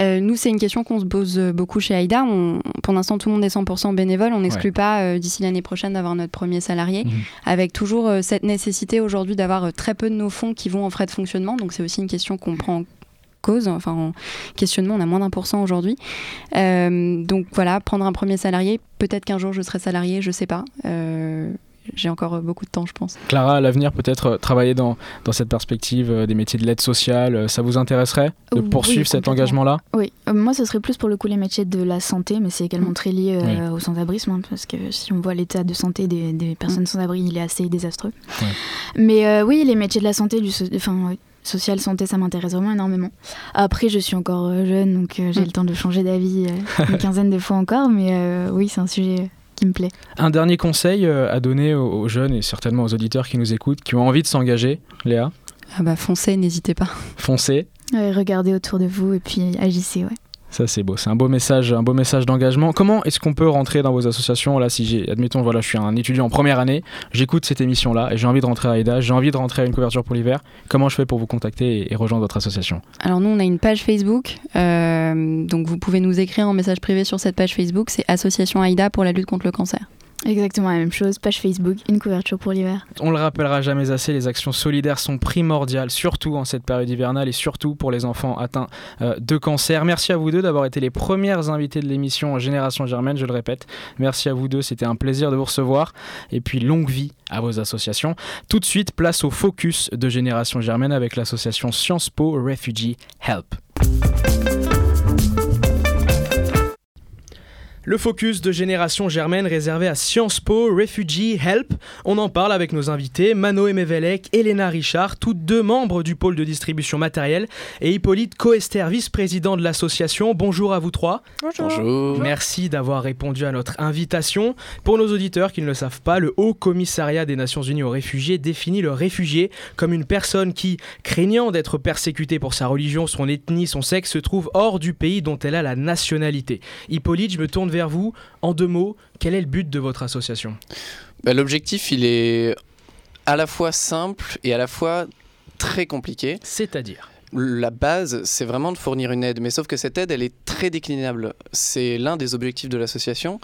Euh, nous, c'est une question qu'on se pose euh, beaucoup chez Aïda. On- pour l'instant, tout le monde est 100% bénévole. On n'exclut pas euh, d'ici l'année prochaine d'avoir notre premier salarié, Mhm. avec toujours euh, cette nécessité aujourd'hui d'avoir très peu de nos fonds qui vont en frais de fonctionnement. Donc c'est aussi une question qu'on prend en cause, enfin en questionnement, on a moins d'un pour cent aujourd'hui. Donc voilà, prendre un premier salarié, peut-être qu'un jour je serai salarié, je sais pas. J'ai encore euh, beaucoup de temps, je pense. Clara, à l'avenir, peut-être euh, travailler dans, dans cette perspective euh, des métiers de l'aide sociale, ça vous intéresserait de Oui, poursuivre cet complètement. engagement-là? Oui, euh, moi ce serait plus pour le coup les métiers de la santé, mais c'est également très lié euh, Oui. au sans-abrisme, hein, parce que si on voit l'état de santé des, des personnes sans-abri, il est assez désastreux. Mais euh, oui, les métiers de la santé, du enfin, social, santé, ça m'intéresse vraiment énormément. Après, je suis encore jeune, donc j'ai Mm. le temps de changer d'avis une quinzaine de fois encore, mais oui, c'est un sujet qui me plaît. Un dernier conseil euh, à donner aux, aux jeunes et certainement aux auditeurs qui nous écoutent, qui ont envie de s'engager, Léa? Ah bah foncez, n'hésitez pas. Foncez. Ouais, regardez autour de vous et puis agissez, ouais. Ça c'est beau, c'est un beau message, un beau message d'engagement. Comment est-ce qu'on peut rentrer dans vos associations? Là, si j'ai, admettons, voilà, je suis un étudiant en première année, j'écoute cette émission-là et j'ai envie de rentrer à AIDA, j'ai envie de rentrer à une couverture pour l'hiver. Comment je fais pour vous contacter et, rejoindre votre association? Alors nous, on a une page Facebook, euh, donc vous pouvez nous écrire en message privé sur cette page Facebook. C'est Association Aïda pour la lutte contre le cancer. Exactement la même chose, page Facebook, une couverture pour l'hiver. On le rappellera jamais assez, les actions solidaires sont primordiales, surtout en cette période hivernale et surtout pour les enfants atteints euh, de cancer. Merci à vous deux d'avoir été les premières invitées de l'émission Génération Germaine, je le répète. Merci à vous deux, c'était un plaisir de vous recevoir. Et puis longue vie à vos associations. Tout de suite, place au focus de Génération Germaine avec l'association Sciences Po Refugee Help. Le focus de Génération Germaine réservé à Sciences Po Refugee Help. On en parle avec nos invités Mano Emevelec, Elena Richard, toutes deux membres du pôle de distribution matérielle, et Hippolyte Coester, vice-président de l'association. Bonjour à vous trois. Bonjour. Merci d'avoir répondu à notre invitation. Pour nos auditeurs qui ne le savent pas, le Haut Commissariat des Nations Unies aux réfugiés définit le réfugié comme une personne qui, craignant d'être persécutée pour sa religion, son ethnie, son sexe, se trouve hors du pays dont elle a la nationalité. Hippolyte, je me tourne vers vous. En deux mots, quel est le but de votre association? Bah, L'objectif, il est à la fois simple et à la fois très compliqué. C'est-à-dire? La base, c'est vraiment de fournir une aide, mais sauf que cette aide, elle est très déclinable. C'est l'un des objectifs de l'association.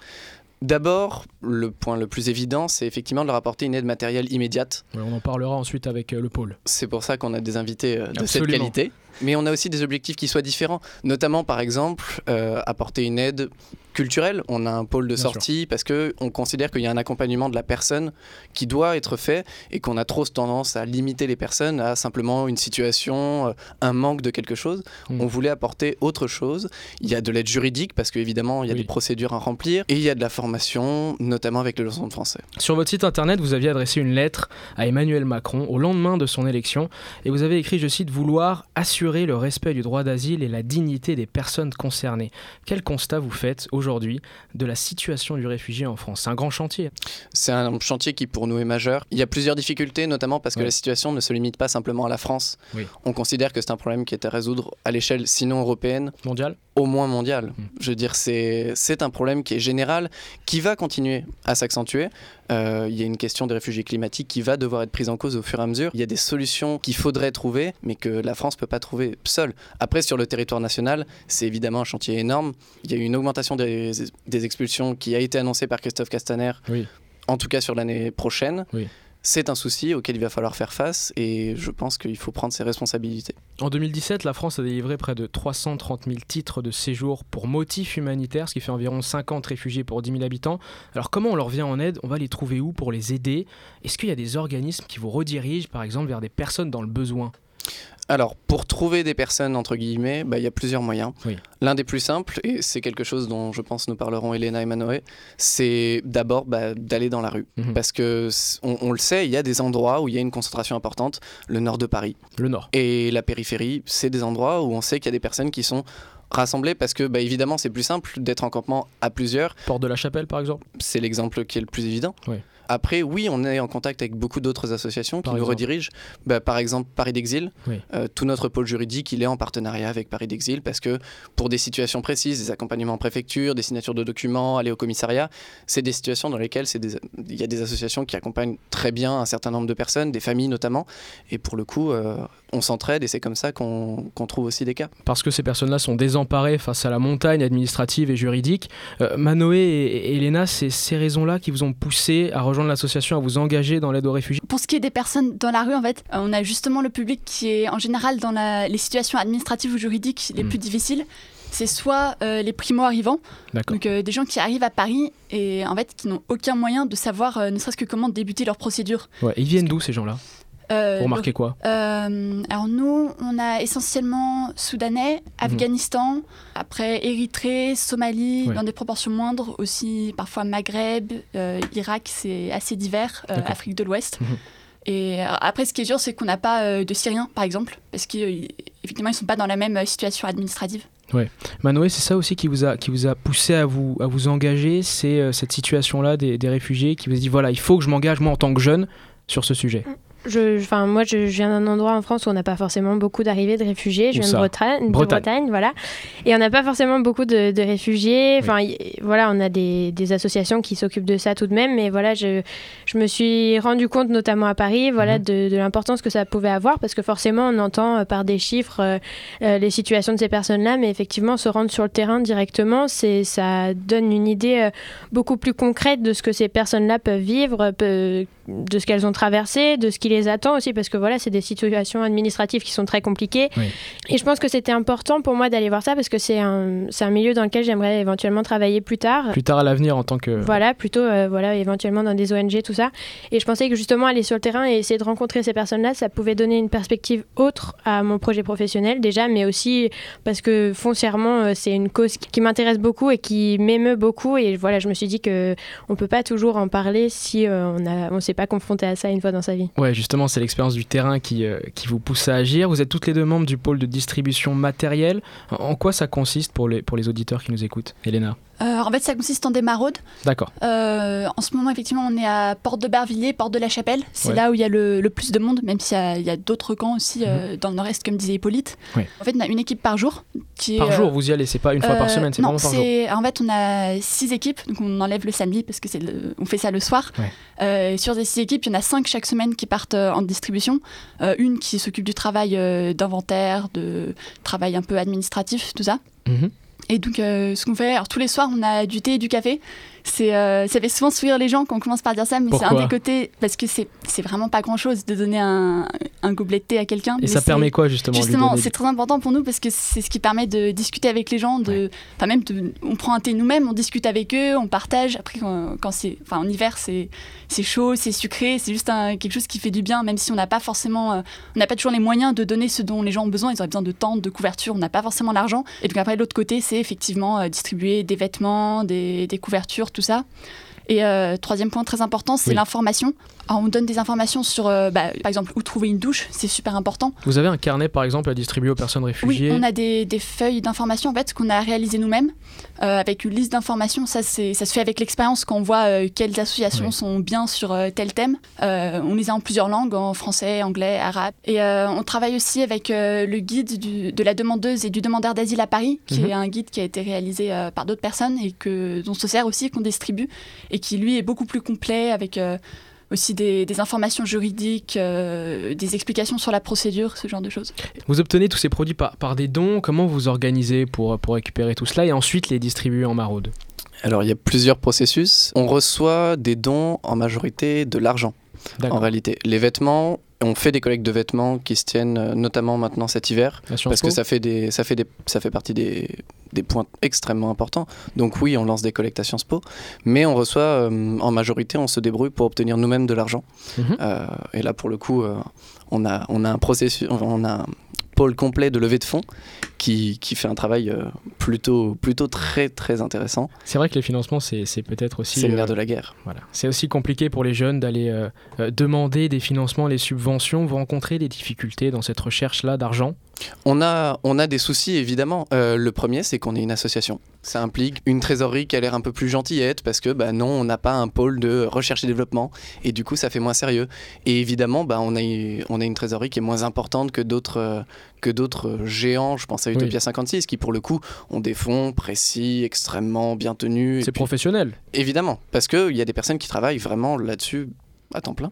D'abord, le point le plus évident, c'est effectivement de leur apporter une aide matérielle immédiate. Ouais, On en parlera ensuite avec euh, le pôle. C'est pour ça qu'on a des invités euh, de cette qualité. Mais on a aussi des objectifs qui soient différents, notamment par exemple euh, apporter une aide culturelle. On a un pôle de Bien sûr. sortie parce que on considère qu'il y a un accompagnement de la personne qui doit être fait et qu'on a trop tendance à limiter les personnes à simplement une situation, euh, un manque de quelque chose. Mm. On voulait apporter autre chose. Il y a de l'aide juridique parce qu'évidemment il y a Oui. des procédures à remplir et il y a de la formation, notamment avec les leçons de français. Sur votre site internet, vous aviez adressé une lettre à Emmanuel Macron au lendemain de son élection et vous avez écrit, je cite, vouloir assurer le respect du droit d'asile et la dignité des personnes concernées. Quel constat vous faites aujourd'hui de la situation du réfugié en France? C'est un grand chantier. C'est un chantier qui pour nous est majeur. Il y a plusieurs difficultés, notamment parce que la situation ne se limite pas simplement à la France. Oui. On considère que c'est un problème qui est à résoudre à l'échelle sinon européenne, Mondial au moins mondiale. Mm. Je veux dire, c'est c'est un problème qui est général, qui va continuer à s'accentuer. Euh, il y a une question des réfugiés climatiques qui va devoir être prise en cause au fur et à mesure. Il y a des solutions qu'il faudrait trouver, mais que la France ne peut pas trouver seule. Après, sur le territoire national, c'est évidemment un chantier énorme. Il y a eu une augmentation des, des expulsions qui a été annoncée par Christophe Castaner, Oui. en tout cas sur l'année prochaine. Oui. C'est un souci auquel il va falloir faire face et je pense qu'il faut prendre ses responsabilités. En 2017, la France a délivré près de 330 000 titres de séjour pour motif humanitaire, ce qui fait environ 50 réfugiés pour 10 000 habitants. Alors comment on leur vient en aide? On va les trouver où pour les aider? Est-ce qu'il y a des organismes qui vous redirigent, par exemple, vers des personnes dans le besoin? Alors, pour trouver des personnes, entre guillemets, bah, il y a plusieurs moyens. Oui. L'un des plus simples, et c'est quelque chose dont je pense nous parlerons Elena et Manoé, c'est d'abord bah, d'aller dans la rue. Mhm. Parce que, on, on le sait, il y a des endroits où il y a une concentration importante, le nord de Paris. Le Nord. Et la périphérie, c'est des endroits où on sait qu'il y a des personnes qui sont rassemblées parce que, bah, évidemment, c'est plus simple d'être en campement à plusieurs. Porte de la Chapelle, par exemple C'est l'exemple qui est le plus évident. Oui. Après, oui, on est en contact avec beaucoup d'autres associations qui Par nous exemple redirigent. Bah, par exemple, Paris d'Exil. Oui. Euh, tout notre pôle juridique, il est en partenariat avec Paris d'Exil parce que pour des situations précises, des accompagnements en préfecture, des signatures de documents, aller au commissariat, c'est des situations dans lesquelles des- il y a des associations qui accompagnent très bien un certain nombre de personnes, des familles notamment. Et pour le coup, euh, on s'entraide et c'est comme ça qu'on trouve aussi des cas. parce que ces personnes-là sont désemparées face à la montagne administrative et juridique. Euh, Manoé et Elena, c'est ces raisons-là qui vous ont poussé à rejoindre l'association, à vous engager dans l'aide aux réfugiés Pour ce qui est des personnes dans la rue, en fait, euh, on a justement le public qui est en général dans la- les situations administratives ou juridiques les Mm. plus difficiles. C'est soit euh, les primo-arrivants, donc euh, des gens qui arrivent à Paris et en fait qui n'ont aucun moyen de savoir euh, ne serait-ce que comment débuter leur procédure. Ouais, ils viennent d'où ces gens-là? Euh, Vous remarquez quoi Euh, alors nous, on a essentiellement Soudanais, Afghanistan, après Érythrée, Somalie, Ouais. dans des proportions moindres, aussi parfois Maghreb, euh, Irak, c'est assez divers, euh. Afrique de l'Ouest. Mhm. Et après, ce qui est sûr, c'est qu'on n'a pas euh, de Syriens, par exemple, parce qu'effectivement, ils ne sont pas dans la même situation administrative. Manoé, c'est ça aussi qui vous a, qui vous a poussé à vous, à vous engager, c'est euh, cette situation-là des, des réfugiés qui vous a dit voilà, il faut que je m'engage moi en tant que jeune sur ce sujet. Je, enfin, moi, je, je viens d'un endroit en France où on n'a pas forcément beaucoup d'arrivées de réfugiés. Je viens de Bretagne, de Bretagne. Voilà. Et on n'a pas forcément beaucoup de, de réfugiés. Enfin, voilà, on a des, des associations qui s'occupent de ça tout de même. Mais voilà, je, je me suis rendu compte, notamment à Paris, voilà, Mhm. de, de l'importance que ça pouvait avoir, parce que forcément, on entend euh, par des chiffres euh, euh, les situations de ces personnes-là, mais effectivement, se rendre sur le terrain directement, c'est, ça donne une idée euh, beaucoup plus concrète de ce que ces personnes-là peuvent vivre, de ce qu'elles ont traversé, de ce qui les attend aussi, parce que voilà, c'est des situations administratives qui sont très compliquées. Oui. Et je pense que c'était important pour moi d'aller voir ça, parce que c'est un, c'est un milieu dans lequel j'aimerais éventuellement travailler plus tard. Plus tard à l'avenir en tant que... Voilà, plutôt euh, voilà, éventuellement dans des ONG, tout ça. Et je pensais que justement aller sur le terrain et essayer de rencontrer ces personnes-là, ça pouvait donner une perspective autre à mon projet professionnel déjà, mais aussi parce que foncièrement, euh, c'est une cause qui m'intéresse beaucoup et qui m'émeut beaucoup. Et voilà, je me suis dit que on peut pas toujours en parler si euh, on a, on s'est pas confronté à ça une fois dans sa vie. Ouais, justement, c'est l'expérience du terrain qui, euh, qui vous pousse à agir. Vous êtes toutes les deux membres du pôle de distribution matérielle. En, quoi ça consiste pour les, pour les auditeurs qui nous écoutent Elena? Euh, en fait, ça consiste en des maraudes. D'accord. Euh, en ce moment, effectivement, on est à Porte de Bervilliers, Porte de la Chapelle. C'est Ouais. là où il y a le, le plus de monde, même s'il y a, d'autres camps aussi euh, dans le nord-est, comme disait Hippolyte. Ouais. En fait, on a une équipe par jour. Qui Par jour, vous y allez, c'est pas une fois par semaine, c'est vraiment par jour. En fait, on a six équipes, donc on enlève le samedi parce que c'est le- on fait ça le soir. Ouais. Sur ces six équipes, il y en a cinq chaque semaine qui partent en distribution. Une qui s'occupe du travail d'inventaire, de travail un peu administratif, tout ça. Mhm. Et donc, euh, ce qu'on fait, alors tous les soirs, on a du thé et du café. C'est, euh, ça fait souvent sourire les gens quand on commence par dire ça, mais c'est un des côtés, parce que c'est, c'est vraiment pas grand chose de donner un, un gobelet de thé à quelqu'un. Et ça permet quoi justement Justement, c'est très important pour nous parce que c'est ce qui permet de discuter avec les gens, de, enfin même de- on prend un thé nous-mêmes, on discute avec eux, on partage. Après, quand, quand c'est, enfin en hiver, c'est c'est chaud, c'est sucré, c'est juste un- quelque chose qui fait du bien, même si on n'a pas forcément, euh, on n'a pas toujours les moyens de donner ce dont les gens ont besoin. Ils auraient besoin de temps, de couverture, on n'a pas forcément l'argent. Et donc après, de l'autre côté, c'est effectivement euh, distribuer des vêtements, des, des couvertures, tout ça. Et euh, troisième point très important, c'est Oui. l'information. Alors, on donne des informations sur, euh, bah, par exemple, où trouver une douche, c'est super important. Vous avez un carnet par exemple à distribuer aux personnes réfugiées? Oui, on a des, des feuilles d'informations en fait qu'on a réalisées nous-mêmes euh, avec une liste d'informations. Ça, c'est, ça se fait avec l'expérience quand on voit quelles associations Oui. sont bien sur tel thème. On les a en plusieurs langues, en français, anglais, arabe. Et on travaille aussi avec le guide du- de la demandeuse et du demandeur d'asile à Paris, qui Mhm. est un guide qui a été réalisé par d'autres personnes et que, dont on se sert aussi, qu'on distribue, et qui lui est beaucoup plus complet avec... euh, aussi des, des informations juridiques, euh, des explications sur la procédure, ce genre de choses. Vous obtenez tous ces produits par, par des dons. Comment vous organisez pour, pour récupérer tout cela et ensuite les distribuer en maraude? Alors, il y a plusieurs processus. On reçoit des dons en majorité de l'argent, en réalité. Les vêtements, on fait des collectes de vêtements qui se tiennent euh, notamment maintenant cet hiver, parce que ça fait, des, ça fait, des, ça fait partie des, des points extrêmement importants. Donc oui, on lance des collectes à Sciences Po, mais on reçoit, euh, en majorité, on se débrouille pour obtenir nous-mêmes de l'argent. Mhm. Euh, et là, pour le coup, euh, on, a, on a un processus, on a pôle complet de levée de fonds qui, qui fait un travail euh, plutôt, plutôt très très intéressant. C'est vrai que les financements, c'est peut-être aussi. C'est le euh, nerf de la guerre. Voilà. C'est aussi compliqué pour les jeunes d'aller euh, demander des financements, les subventions. Vous rencontrez des difficultés dans cette recherche-là d'argent? On a, on a des soucis évidemment. Euh, le premier, c'est qu'on est une association. Ça implique une trésorerie qui a l'air un peu plus gentillette parce que bah, non, on n'a pas un pôle de recherche et développement et du coup, ça fait moins sérieux. Et évidemment, bah, on, a, on a une trésorerie qui est moins importante que d'autres euh, que d'autres géants. Je pense à Utopia 56 qui, pour le coup, ont des fonds précis, extrêmement bien tenus. C'est professionnel. Évidemment, parce qu'il y a des personnes qui travaillent vraiment là-dessus à temps plein.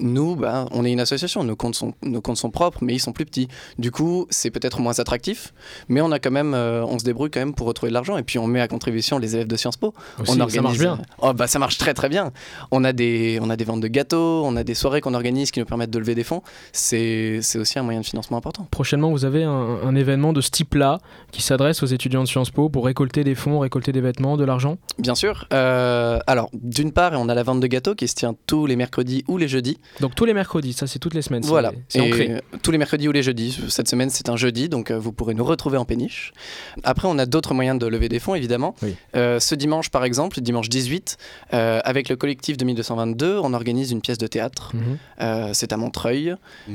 Nous, bah, on est une association, nos comptes, sont, nos comptes sont propres, mais ils sont plus petits. Du coup, c'est peut-être moins attractif, mais on a quand même, euh, on se débrouille quand même pour retrouver de l'argent. Et puis on met à contribution les élèves de Sciences Po. Aussi, on ça organise, marche bien. Oh, bah, ça marche très très bien. On a des, on a des ventes de gâteaux, on a des soirées qu'on organise qui nous permettent de lever des fonds. C'est, c'est aussi un moyen de financement important. Prochainement, vous avez un, un événement de ce type-là qui s'adresse aux étudiants de Sciences Po pour récolter des fonds, récolter des vêtements, de l'argent? Bien sûr. Euh, alors, d'une part, on a la vente de gâteaux qui se tient tous les mercredis ou les jeudis. Donc tous les mercredis, ça c'est toutes les semaines. Voilà, C'est ancré. tous les mercredis ou les jeudis. Cette semaine, c'est un jeudi, donc euh, vous pourrez nous retrouver en péniche. Après, on a d'autres moyens de lever des fonds, évidemment. Oui. Euh, ce dimanche, par exemple, dimanche 18, euh, avec le collectif 2222, on organise une pièce de théâtre. Mhm. Euh, c'est à Montreuil.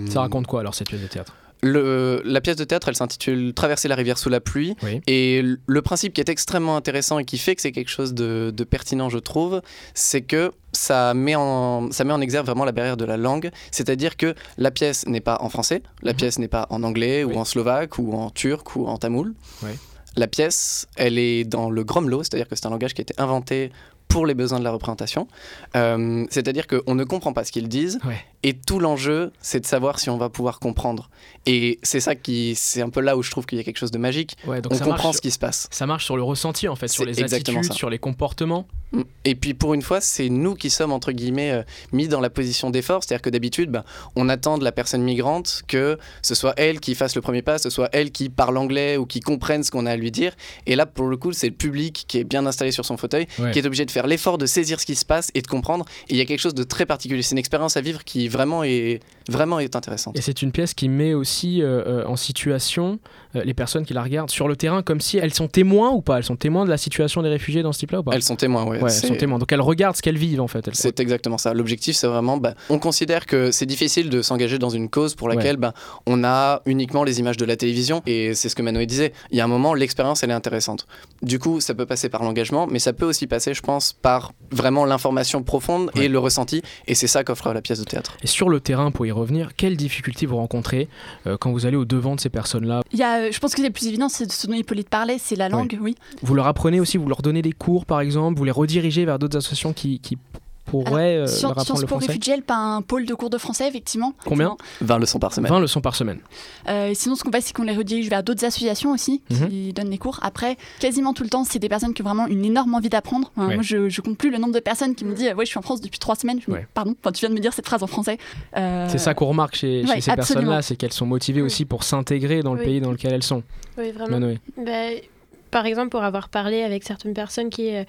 Ça raconte quoi alors cette pièce de théâtre? Le- la pièce de théâtre, elle s'intitule Traverser la rivière sous la pluie. Oui. Et le principe qui est extrêmement intéressant et qui fait que c'est quelque chose de, de pertinent, je trouve, c'est que ça met, en, ça met en exergue vraiment la barrière de la langue. C'est-à-dire que la pièce n'est pas en français, la Mhm. pièce n'est pas en anglais Oui. ou en slovaque ou en turc ou en tamoul. Oui. La pièce, elle est dans le gromlo, c'est-à-dire que c'est un langage qui a été inventé pour les besoins de la représentation. Euh, c'est-à-dire qu'on ne comprend pas ce qu'ils disent. Ouais. Et tout l'enjeu, c'est de savoir si on va pouvoir comprendre. Et c'est ça qui, c'est un peu là où je trouve qu'il y a quelque chose de magique. Ouais, donc on comprend ce qui se passe. ça marche sur le ressenti en fait, sur les attitudes, ça. sur les comportements. Mm. Et puis pour une fois, c'est nous qui sommes entre guillemets euh, mis dans la position d'effort, c'est-à-dire que d'habitude, bah, on attend de la personne migrante que ce soit elle qui fasse le premier pas, ce soit elle qui parle anglais ou qui comprenne ce qu'on a à lui dire. Et là, pour le coup, c'est le public qui est bien installé sur son fauteuil, Ouais. qui est obligé de faire l'effort de saisir ce qui se passe et de comprendre. Et il y a quelque chose de très particulier. C'est une expérience à vivre qui vraiment est vraiment est intéressante. Et c'est une pièce qui met aussi euh, euh, en situation euh, les personnes qui la regardent sur le terrain comme si elles sont témoins ou pas Elles sont témoins de la situation des réfugiés dans ce type-là ou pas? Elles sont témoins, ouais. Ouais, elles sont témoins. Donc elles regardent ce qu'elles vivent en fait. C'est exactement ça. L'objectif, c'est vraiment, bah, on considère que c'est difficile de s'engager dans une cause pour laquelle bah, on a uniquement les images de la télévision. Et c'est ce que Manoé disait. Il y a un moment, l'expérience, elle est intéressante. Du coup, ça peut passer par l'engagement, mais ça peut aussi passer, je pense, par vraiment l'information profonde Ouais. et le ressenti. Et c'est ça qu'offre la pièce de théâtre. Et sur le terrain, pour y revenir, quelles difficultés vous rencontrez euh, quand vous allez au devant de ces personnes-là? Il y a, euh, je pense que le plus évident, c'est ce dont Hippolyte parlait, c'est la langue, oui. Vous leur apprenez aussi, vous leur donnez des cours par exemple, vous les redirigez vers d'autres associations qui, qui pourraient euh, Sci- leur apprendre le Po français Réfugiés, pas un pôle de cours de français, effectivement. Combien 20 leçons par semaine. 20 leçons par semaine. Euh, sinon, ce qu'on fait, c'est qu'on les redirige vers d'autres associations aussi Mhm. qui donnent les cours. Après, quasiment tout le temps, c'est des personnes qui ont vraiment une énorme envie d'apprendre. Enfin, Ouais. Moi, je, je compte plus le nombre de personnes qui me disent Ouais, je suis en France depuis trois semaines. Je me dis, Ouais. Pardon, enfin, tu viens de me dire cette phrase en français. Euh, C'est ça qu'on remarque chez, chez ouais, ces personnes-là, c'est qu'elles sont motivées aussi pour s'intégrer dans le Oui. pays dans lequel elles sont. Oui, vraiment. Manoé. Bah, par exemple, pour avoir parlé avec certaines personnes qui, euh,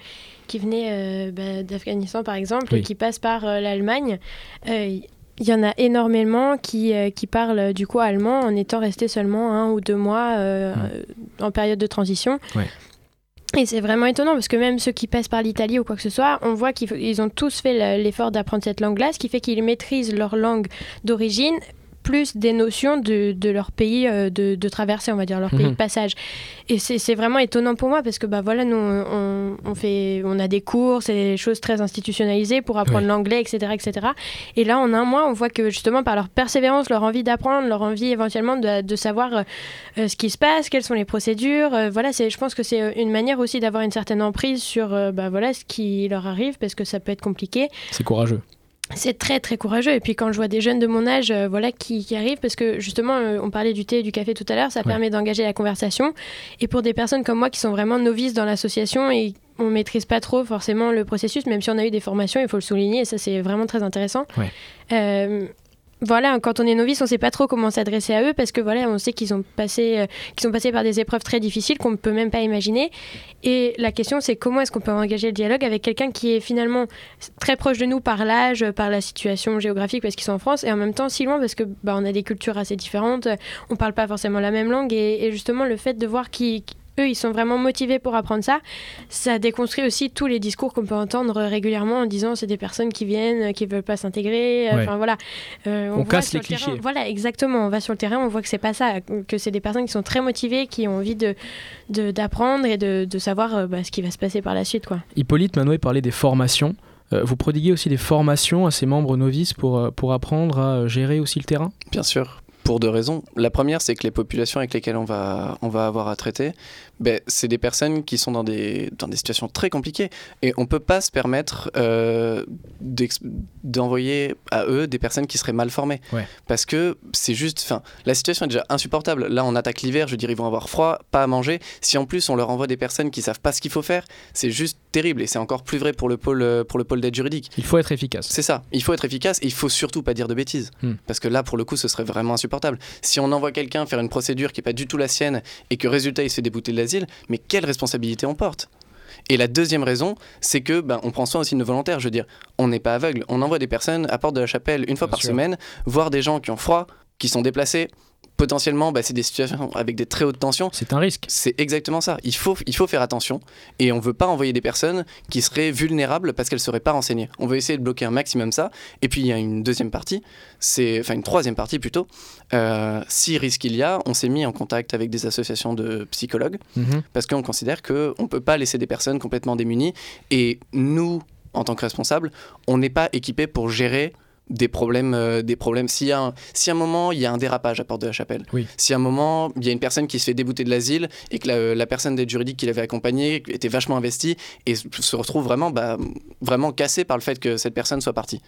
qui venaient euh, bah, d'Afghanistan, par exemple, Oui. et qui passent par euh, l'Allemagne, il y en a énormément qui, euh, qui parlent du coup allemand en étant restés seulement un ou deux mois euh, Mm. euh, en période de transition. Ouais. Et c'est vraiment étonnant parce que même ceux qui passent par l'Italie ou quoi que ce soit, on voit qu'ils ils ont tous fait le- l'effort d'apprendre cette langue-là, ce qui fait qu'ils maîtrisent leur langue d'origine plus des notions de, de leur pays euh, de, de traversée, on va dire, leur pays Mhm. de passage. Et c'est vraiment étonnant pour moi parce que bah voilà, nous on, on fait, on a des cours, c'est des choses très institutionnalisées pour apprendre l'anglais, etc., etc. Et là, en un mois, on voit que justement par leur persévérance, leur envie d'apprendre, leur envie éventuellement de, de savoir euh, euh, ce qui se passe, quelles sont les procédures, euh, voilà, je pense que c'est une manière aussi d'avoir une certaine emprise sur bah voilà ce qui leur arrive parce que ça peut être compliqué. C'est courageux. C'est très très courageux. Et puis quand je vois des jeunes de mon âge euh, voilà, qui, qui arrivent, parce que justement, euh, on parlait du thé et du café tout à l'heure, ça permet d'engager la conversation. Et pour des personnes comme moi qui sont vraiment novices dans l'association et on maîtrise pas trop forcément le processus, même si on a eu des formations, il faut le souligner, et ça c'est vraiment très intéressant. Ouais. Euh, voilà, quand on est novice, on ne sait pas trop comment s'adresser à eux parce que voilà, on sait qu'ils ont passé, euh, qu'ils sont passés par des épreuves très difficiles qu'on ne peut même pas imaginer. Et la question, c'est comment est-ce qu'on peut engager le dialogue avec quelqu'un qui est finalement très proche de nous par l'âge, par la situation géographique parce qu'ils sont en France, et en même temps si loin parce que bah, on a des cultures assez différentes, on parle pas forcément la même langue, et justement le fait de voir qui eux, ils sont vraiment motivés pour apprendre ça. Ça déconstruit aussi tous les discours qu'on peut entendre régulièrement en disant c'est des personnes qui viennent, qui veulent pas s'intégrer. Ouais. Enfin voilà. Euh, On casse les le terrain- clichés. Voilà, exactement. On va sur le terrain, on voit que c'est pas ça, que c'est des personnes qui sont très motivées, qui ont envie de d'apprendre et de, de savoir euh, bah, ce qui va se passer par la suite, quoi. Hippolyte Manoué parlait des formations. Euh, vous prodiguez aussi des formations à ces membres novices pour, euh, pour apprendre à gérer aussi le terrain? Bien sûr, pour deux raisons. La première, c'est que les populations avec lesquelles on va, on va avoir à traiter, ben, c'est des personnes qui sont dans des, dans des situations très compliquées. Et on ne peut pas se permettre euh, d'envoyer à eux des personnes qui seraient mal formées. Ouais. Parce que c'est juste. La situation est déjà insupportable. Là, on attaque l'hiver, je veux dire, ils vont avoir froid, pas à manger. Si en plus on leur envoie des personnes qui savent pas ce qu'il faut faire, c'est juste terrible. Et c'est encore plus vrai pour le pôle, euh, pour le pôle d'aide juridique. Il faut être efficace. C'est ça, il faut être efficace et il faut surtout pas dire de bêtises. Hmm. Parce que là, pour le coup, ce serait vraiment insupportable. Si on envoie quelqu'un faire une procédure qui n'est pas du tout la sienne et que résultat, il se fait débouter de l'asile, mais quelle responsabilité on porte? Et la deuxième raison, c'est que ben, on prend soin aussi de nos volontaires. Je veux dire, on n'est pas aveugle. On envoie des personnes à Porte de la Chapelle une fois Bien par sûr. semaine, voir des gens qui ont froid, qui sont déplacés. Potentiellement, ben, c'est des situations avec des très hautes tensions. C'est un risque. C'est exactement ça. Il faut, il faut faire attention et on veut pas envoyer des personnes qui seraient vulnérables parce qu'elles seraient pas renseignées. On veut essayer de bloquer un maximum ça. Et puis il y a une deuxième partie, c'est enfin une troisième partie plutôt. Euh, si risque il y a, on s'est mis en contact avec des associations de psychologues Mhm. parce qu'on considère que on peut pas laisser des personnes complètement démunies et nous en tant que responsables, on n'est pas équipés pour gérer des problèmes, euh, des problèmes. Un, si à un moment il y a un dérapage à Porte de la Chapelle, Oui. si à un moment il y a une personne qui se fait débouter de l'asile et que la, la personne d'aide juridique qui l'avait accompagnée était vachement investie et se- retrouve vraiment, bah, vraiment cassée par le fait que cette personne soit partie.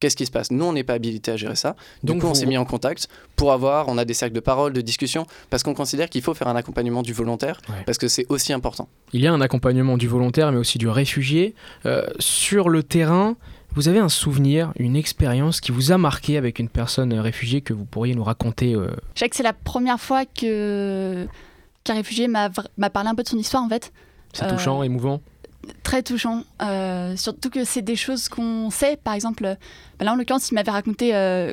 Qu'est-ce qui se passe? Nous, on n'est pas habilité à gérer ça. Du Donc coup, on s'est mis en contact pour avoir, on a des cercles de parole, de discussion, parce qu'on considère qu'il faut faire un accompagnement du volontaire, Ouais. parce que c'est aussi important. Il y a un accompagnement du volontaire, mais aussi du réfugié. Euh, sur le terrain, vous avez un souvenir, une expérience qui vous a marqué avec une personne euh, réfugiée que vous pourriez nous raconter euh, Je sais que c'est la première fois que qu'un réfugié m'a parlé un peu de son histoire en fait. C'est Euh, touchant, émouvant. Très touchant. Euh, surtout que c'est des choses qu'on sait. Par exemple, euh, bah là en l'occurrence, il m'avait raconté euh,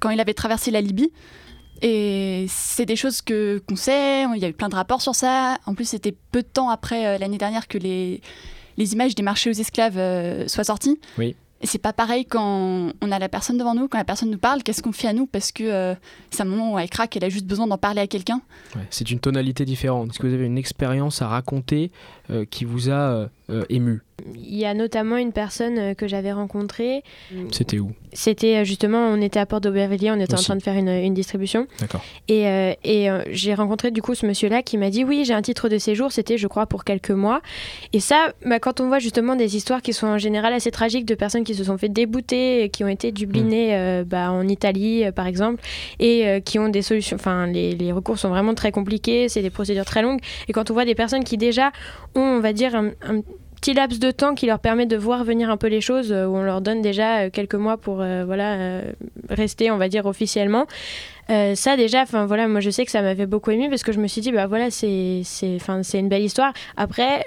quand il avait traversé la Libye. Et c'est des choses que qu'on sait. Il y a eu plein de rapports sur ça. En plus, c'était peu de temps après euh, l'année dernière que les les images des marchés aux esclaves euh, soient sorties. Oui. C'est pas pareil quand on a la personne devant nous, quand la personne nous parle, qu'est-ce qu'on fait à nous Parce que euh, c'est un moment où elle craque, elle a juste besoin d'en parler à quelqu'un. C'est une tonalité différente. Est-ce que vous avez une expérience à raconter qui vous a euh, euh, ému Il y a notamment une personne euh, que j'avais rencontrée. C'était où C'était euh, justement, on était à Porte d'Aubervilliers, on était Aussi. en train de faire une, une distribution. D'accord. Et, euh, et euh, j'ai rencontré du coup ce monsieur-là qui m'a dit oui, j'ai un titre de séjour, c'était je crois pour quelques mois. Et ça, bah, quand on voit justement des histoires qui sont en général assez tragiques de personnes qui se sont fait débouter, qui ont été dublinées euh, bah, en Italie euh, par exemple, et euh, qui ont des solutions, enfin les, les recours sont vraiment très compliqués, c'est des procédures très longues. Et quand on voit des personnes qui déjà ont, on va dire, un, petit laps de temps qui leur permet de voir venir un peu les choses, euh, où on leur donne déjà euh, quelques mois pour euh, voilà, rester, on va dire, officiellement. Ça déjà, enfin voilà, moi je sais que ça m'avait beaucoup ému parce que je me suis dit bah voilà c'est c'est une belle histoire. Après,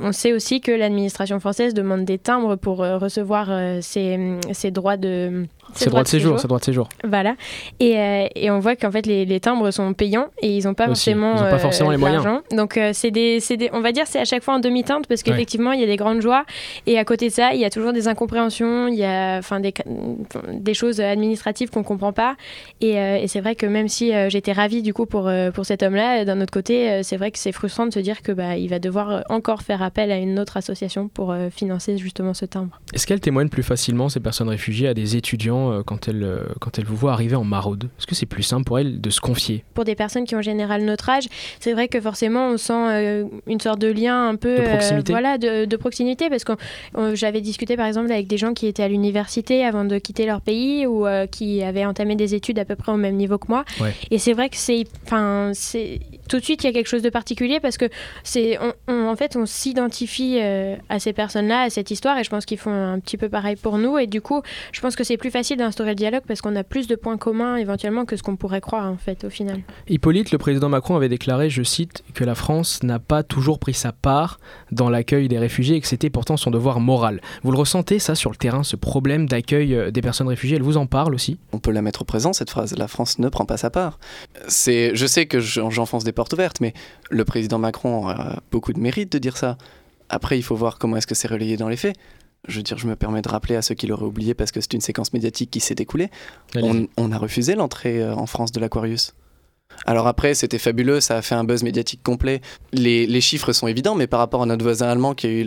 on sait aussi que l'administration française demande des timbres pour recevoir ces, ces droits de C'est droit de séjour, c'est droit de séjour. voilà. Et, euh, et on voit qu'en fait, les, les timbres sont payants et ils n'ont pas Aussi, forcément, ils ont pas forcément les moyens. l'argent. Donc, euh, c'est des, des- on va dire, c'est à chaque fois en demi-teinte parce qu'effectivement, il y a des grandes joies. Et à côté de ça, il y a toujours des incompréhensions, il y a enfin, des, des choses administratives qu'on ne comprend pas. Et, euh, et c'est vrai que même si j'étais ravie du coup pour, pour cet homme-là, d'un autre côté, c'est vrai que c'est frustrant de se dire que bah, il va devoir encore faire appel à une autre association pour financer justement ce timbre. Est-ce qu'elles témoignent plus facilement, ces personnes réfugiées, à des étudiants euh, quand, elles, euh, quand elles vous voient arriver en maraude Est-ce que c'est plus simple pour elles de se confier? Pour des personnes qui ont en général notre âge, c'est vrai que forcément on sent euh, une sorte de lien un peu De proximité. euh, voilà de, de proximité parce que j'avais discuté par exemple avec des gens qui étaient à l'université avant de quitter leur pays ou euh, qui avaient entamé des études à peu près au même niveau que moi Ouais. et c'est vrai que c'est enfin c'est tout de suite il y a quelque chose de particulier parce que c'est on- on- en fait on s'identifie à ces personnes-là à cette histoire et je pense qu'ils font un petit peu pareil pour nous et du coup je pense que c'est plus facile facile d'instaurer le dialogue parce qu'on a plus de points communs éventuellement que ce qu'on pourrait croire en fait au final. Hippolyte, le président Macron avait déclaré, je cite, que la France n'a pas toujours pris sa part dans l'accueil des réfugiés et que c'était pourtant son devoir moral. Vous le ressentez ça sur le terrain, ce problème d'accueil euh, des personnes réfugiées? Elle vous en parle aussi? On peut la mettre au présent cette phrase. La France ne prend pas sa part. C'est, je sais que j'enfonce des portes ouvertes, mais le président Macron a beaucoup de mérite de dire ça. Après, il faut voir comment est-ce que c'est relayé dans les faits. Je veux dire, je me permets de rappeler à ceux qui l'auraient oublié parce que c'est une séquence médiatique qui s'est écoulée. On, on, a refusé l'entrée euh, en France de l'Aquarius. Alors après, c'était fabuleux, ça a fait un buzz médiatique complet. Les, chiffres sont évidents, mais par rapport à notre voisin allemand qui a eu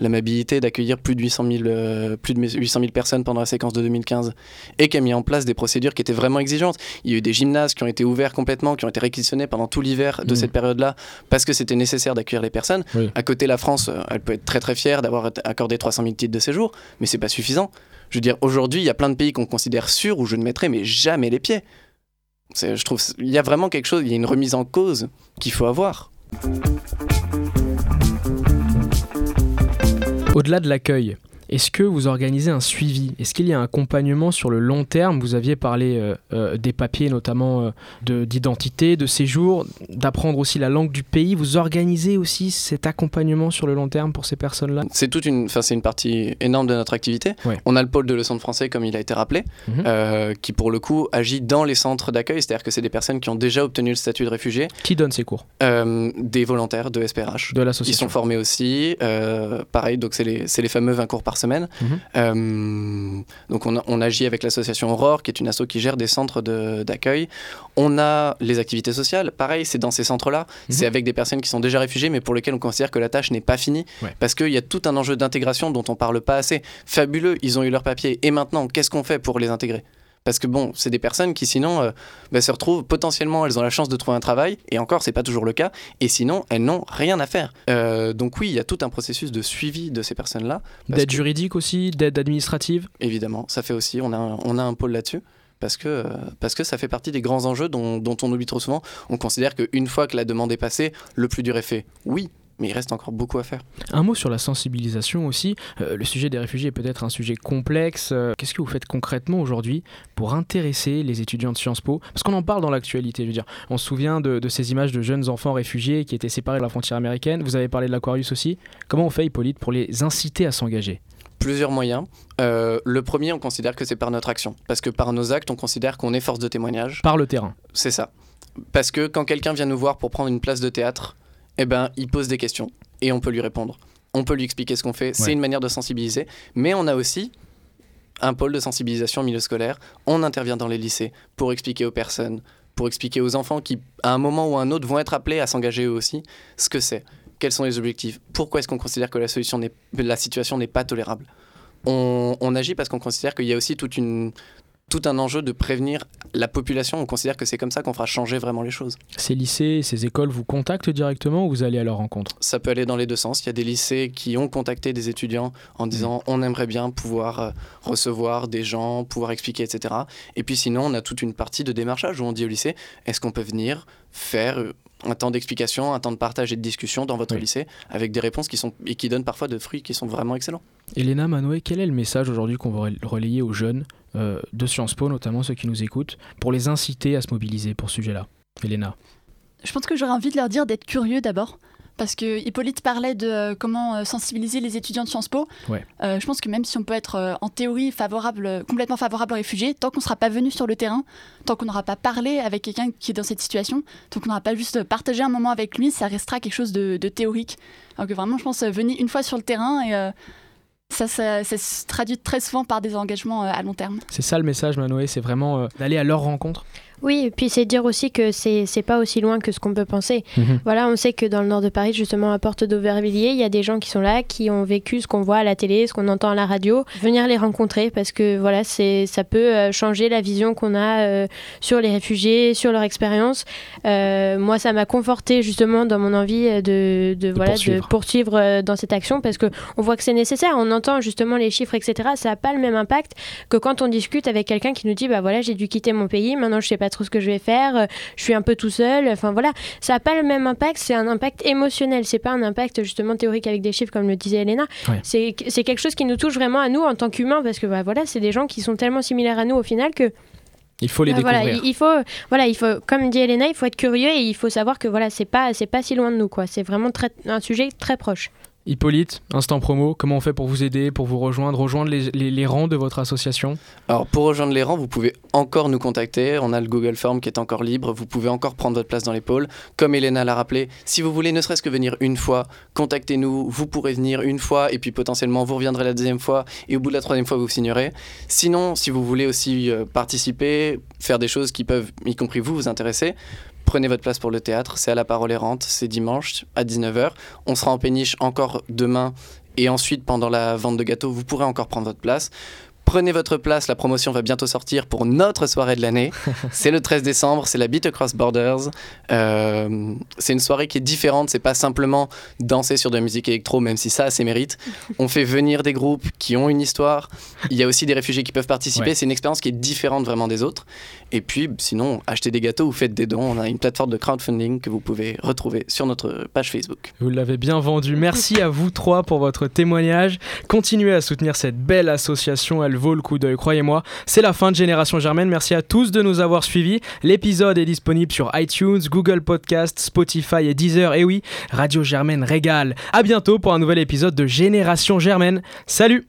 l'amabilité d'accueillir plus de 800 000, euh, plus de 800 000 personnes pendant la séquence de 2015 et qui a mis en place des procédures qui étaient vraiment exigeantes. Il y a eu des gymnases qui ont été ouverts complètement, qui ont été réquisitionnés pendant tout l'hiver de mmh. cette période-là parce que c'était nécessaire d'accueillir les personnes. À côté, la France, euh, elle peut être très très fière d'avoir accordé 300 000 titres de séjour, mais c'est pas suffisant. Je veux dire, aujourd'hui, il y a plein de pays qu'on considère sûrs où je ne mettrai mais jamais les pieds. Je trouve il y a vraiment quelque chose, il y a une remise en cause qu'il faut avoir. Au-delà de l'accueil, est-ce que vous organisez un suivi? Est-ce qu'il y a un accompagnement sur le long terme? Vous aviez parlé euh, euh, des papiers, notamment euh, d'identité, de, séjour, d'apprendre aussi la langue du pays. Vous organisez aussi cet accompagnement sur le long terme pour ces personnes-là? C'est toute une, c'est une partie énorme de notre activité. On a le pôle de leçons de français, comme il a été rappelé, mhm. qui pour le coup agit dans les centres d'accueil, c'est-à-dire que c'est des personnes qui ont déjà obtenu le statut de réfugié. Qui donne ces cours? Des volontaires de SPRH. De l'association. Ils sont formés aussi. pareil, donc c'est les, les fameux 20 cours par semaine. Mhm. Euh, donc on, agit avec l'association Aurore, qui est une asso qui gère des centres d'accueil. On a les activités sociales, pareil, c'est dans ces centres-là. Mhm. C'est avec des personnes qui sont déjà réfugiées, mais pour lesquelles on considère que la tâche n'est pas finie. Parce qu'il y a tout un enjeu d'intégration dont on parle pas assez. Fabuleux, ils ont eu leur papier. Et maintenant, qu'est-ce qu'on fait pour les intégrer? Parce que bon, c'est des personnes qui sinon euh, bah, se retrouvent potentiellement, elles ont la chance de trouver un travail, et encore, c'est pas toujours le cas, et sinon, elles n'ont rien à faire. Euh, donc oui, il y a tout un processus de suivi de ces personnes-là. D'aide juridique aussi, d'aide administrative Évidemment, ça fait aussi, on a un, on a un pôle là-dessus parce que, parce que ça fait partie des grands enjeux dont, dont on oublie trop souvent. On considère qu'une fois que la demande est passée, le plus dur est fait. Oui, mais il reste encore beaucoup à faire. Un mot sur la sensibilisation aussi. Euh, le sujet des réfugiés est peut-être un sujet complexe. Euh, qu'est-ce que vous faites concrètement aujourd'hui pour intéresser les étudiants de Sciences Po? Parce qu'on en parle dans l'actualité, je veux dire. On se souvient de, ces images de jeunes enfants réfugiés qui étaient séparés de la frontière américaine. Vous avez parlé de l'Aquarius aussi. Comment on fait, Hippolyte, pour les inciter à s'engager? Plusieurs moyens. Euh, le premier, on considère que c'est par notre action. Parce que par nos actes, on considère qu'on est force de témoignage. Par le terrain. C'est ça. Parce que quand quelqu'un vient nous voir pour prendre une place de théâtre, eh ben, il pose des questions et on peut lui répondre. On peut lui expliquer ce qu'on fait. C'est une manière de sensibiliser. Mais on a aussi un pôle de sensibilisation au milieu scolaire. On intervient dans les lycées pour expliquer aux personnes, pour expliquer aux enfants qui, à un moment ou à un autre, vont être appelés à s'engager eux aussi, ce que c'est, quels sont les objectifs, pourquoi est-ce qu'on considère que la, solution la situation n'est pas tolérable? On, on agit parce qu'on considère qu'il y a aussi toute une, tout un enjeu de prévenir la population. On considère que c'est comme ça qu'on fera changer vraiment les choses. Ces lycées, ces écoles vous contactent directement ou vous allez à leur rencontre? Ça peut aller dans les deux sens. Il y a des lycées qui ont contacté des étudiants en mmh. disant on aimerait bien pouvoir euh, recevoir des gens, pouvoir expliquer, etc. Et puis sinon, on a toute une partie de démarchage où on dit au lycée est-ce qu'on peut venir faire euh, un temps d'explication, un temps de partage et de discussion dans votre lycée, avec des réponses qui sont et qui donnent parfois de fruits qui sont vraiment excellents. Elena Manoé, quel est le message aujourd'hui qu'on va relayer aux jeunes euh, de Sciences Po, notamment ceux qui nous écoutent, pour les inciter à se mobiliser pour ce sujet-là? Elena. Je pense que j'aurais envie de leur dire d'être curieux d'abord, parce que Hippolyte parlait de euh, comment euh, sensibiliser les étudiants de Sciences Po. je pense que même si on peut être en théorie favorable, complètement favorable aux réfugiés, tant qu'on ne sera pas venu sur le terrain, tant qu'on n'aura pas parlé avec quelqu'un qui est dans cette situation, tant qu'on n'aura pas juste partagé un moment avec lui, ça restera quelque chose de, théorique. Alors que vraiment, je pense, venir une fois sur le terrain et ça, ça, se traduit très souvent par des engagements euh, à long terme. C'est ça le message, Manoé, c'est vraiment euh, d'aller à leur rencontre oui, et puis c'est dire aussi que c'est pas aussi loin que ce qu'on peut penser. Mhm. Voilà, on sait que dans le nord de Paris, justement à Porte d'Aubervilliers, il y a des gens qui sont là, qui ont vécu ce qu'on voit à la télé, ce qu'on entend à la radio. Venir les rencontrer parce que voilà, c'est ça peut euh, changer la vision qu'on a euh, sur les réfugiés, sur leur expérience. Euh, moi, ça m'a conforté justement dans mon envie de, de, voilà poursuivre. de poursuivre dans cette action parce que on voit que c'est nécessaire. On entend justement les chiffres, etc. Ça n'a pas le même impact que quand on discute avec quelqu'un qui nous dit bah voilà, j'ai dû quitter mon pays, maintenant je sais pas pas trop ce que je vais faire, euh, je suis un peu tout seul. Enfin voilà, ça n'a pas le même impact, c'est un impact émotionnel, c'est pas un impact justement théorique avec des chiffres comme le disait Elena. Ouais. C'est quelque chose qui nous touche vraiment à nous en tant qu'humains parce que bah, voilà, c'est des gens qui sont tellement similaires à nous au final que Il faut les bah, voilà, découvrir. il, il faut voilà, il faut comme dit Elena, il faut être curieux et il faut savoir que voilà, c'est pas c'est pas si loin de nous quoi, c'est vraiment très, un sujet très proche. Hippolyte, instant promo, comment on fait pour vous aider, pour vous rejoindre, rejoindre les, rangs de votre association Alors pour rejoindre les rangs, vous pouvez encore nous contacter. On a le Google Form qui est encore libre. Vous pouvez encore prendre votre place dans pôles. Comme Elena l'a rappelé, si vous voulez ne serait-ce que venir une fois, contactez-nous. Vous pourrez venir une fois et puis potentiellement vous reviendrez la deuxième fois et au bout de la troisième fois vous signerez. Sinon, si vous voulez aussi euh, participer, faire des choses qui peuvent, y compris vous, vous intéresser, prenez votre place pour le théâtre. C'est à la parole errante. C'est dimanche à 19h. On sera en péniche encore demain et ensuite pendant la vente de gâteaux, vous pourrez encore prendre votre place. Prenez votre place, la promotion va bientôt sortir pour notre soirée de l'année. (laughs) c'est le 13 décembre, c'est la Beat Across Borders. Euh, c'est une soirée qui est différente, c'est pas simplement danser sur de la musique électro, même si ça a ses mérites. (laughs) On fait venir des groupes qui ont une histoire. Il y a aussi des réfugiés qui peuvent participer. Ouais. C'est une expérience qui est différente vraiment des autres. Et puis, sinon, achetez des gâteaux ou faites des dons. On a une plateforme de crowdfunding que vous pouvez retrouver sur notre page Facebook. Vous l'avez bien vendu. Merci à vous trois pour votre témoignage. Continuez à soutenir cette belle association. Elle vaut le coup d'œil, croyez-moi. C'est la fin de Génération Germaine. Merci à tous de nous avoir suivis. L'épisode est disponible sur iTunes, Google Podcast, Spotify et Deezer. Et oui, Radio Germaine régale. À bientôt pour un nouvel épisode de Génération Germaine. Salut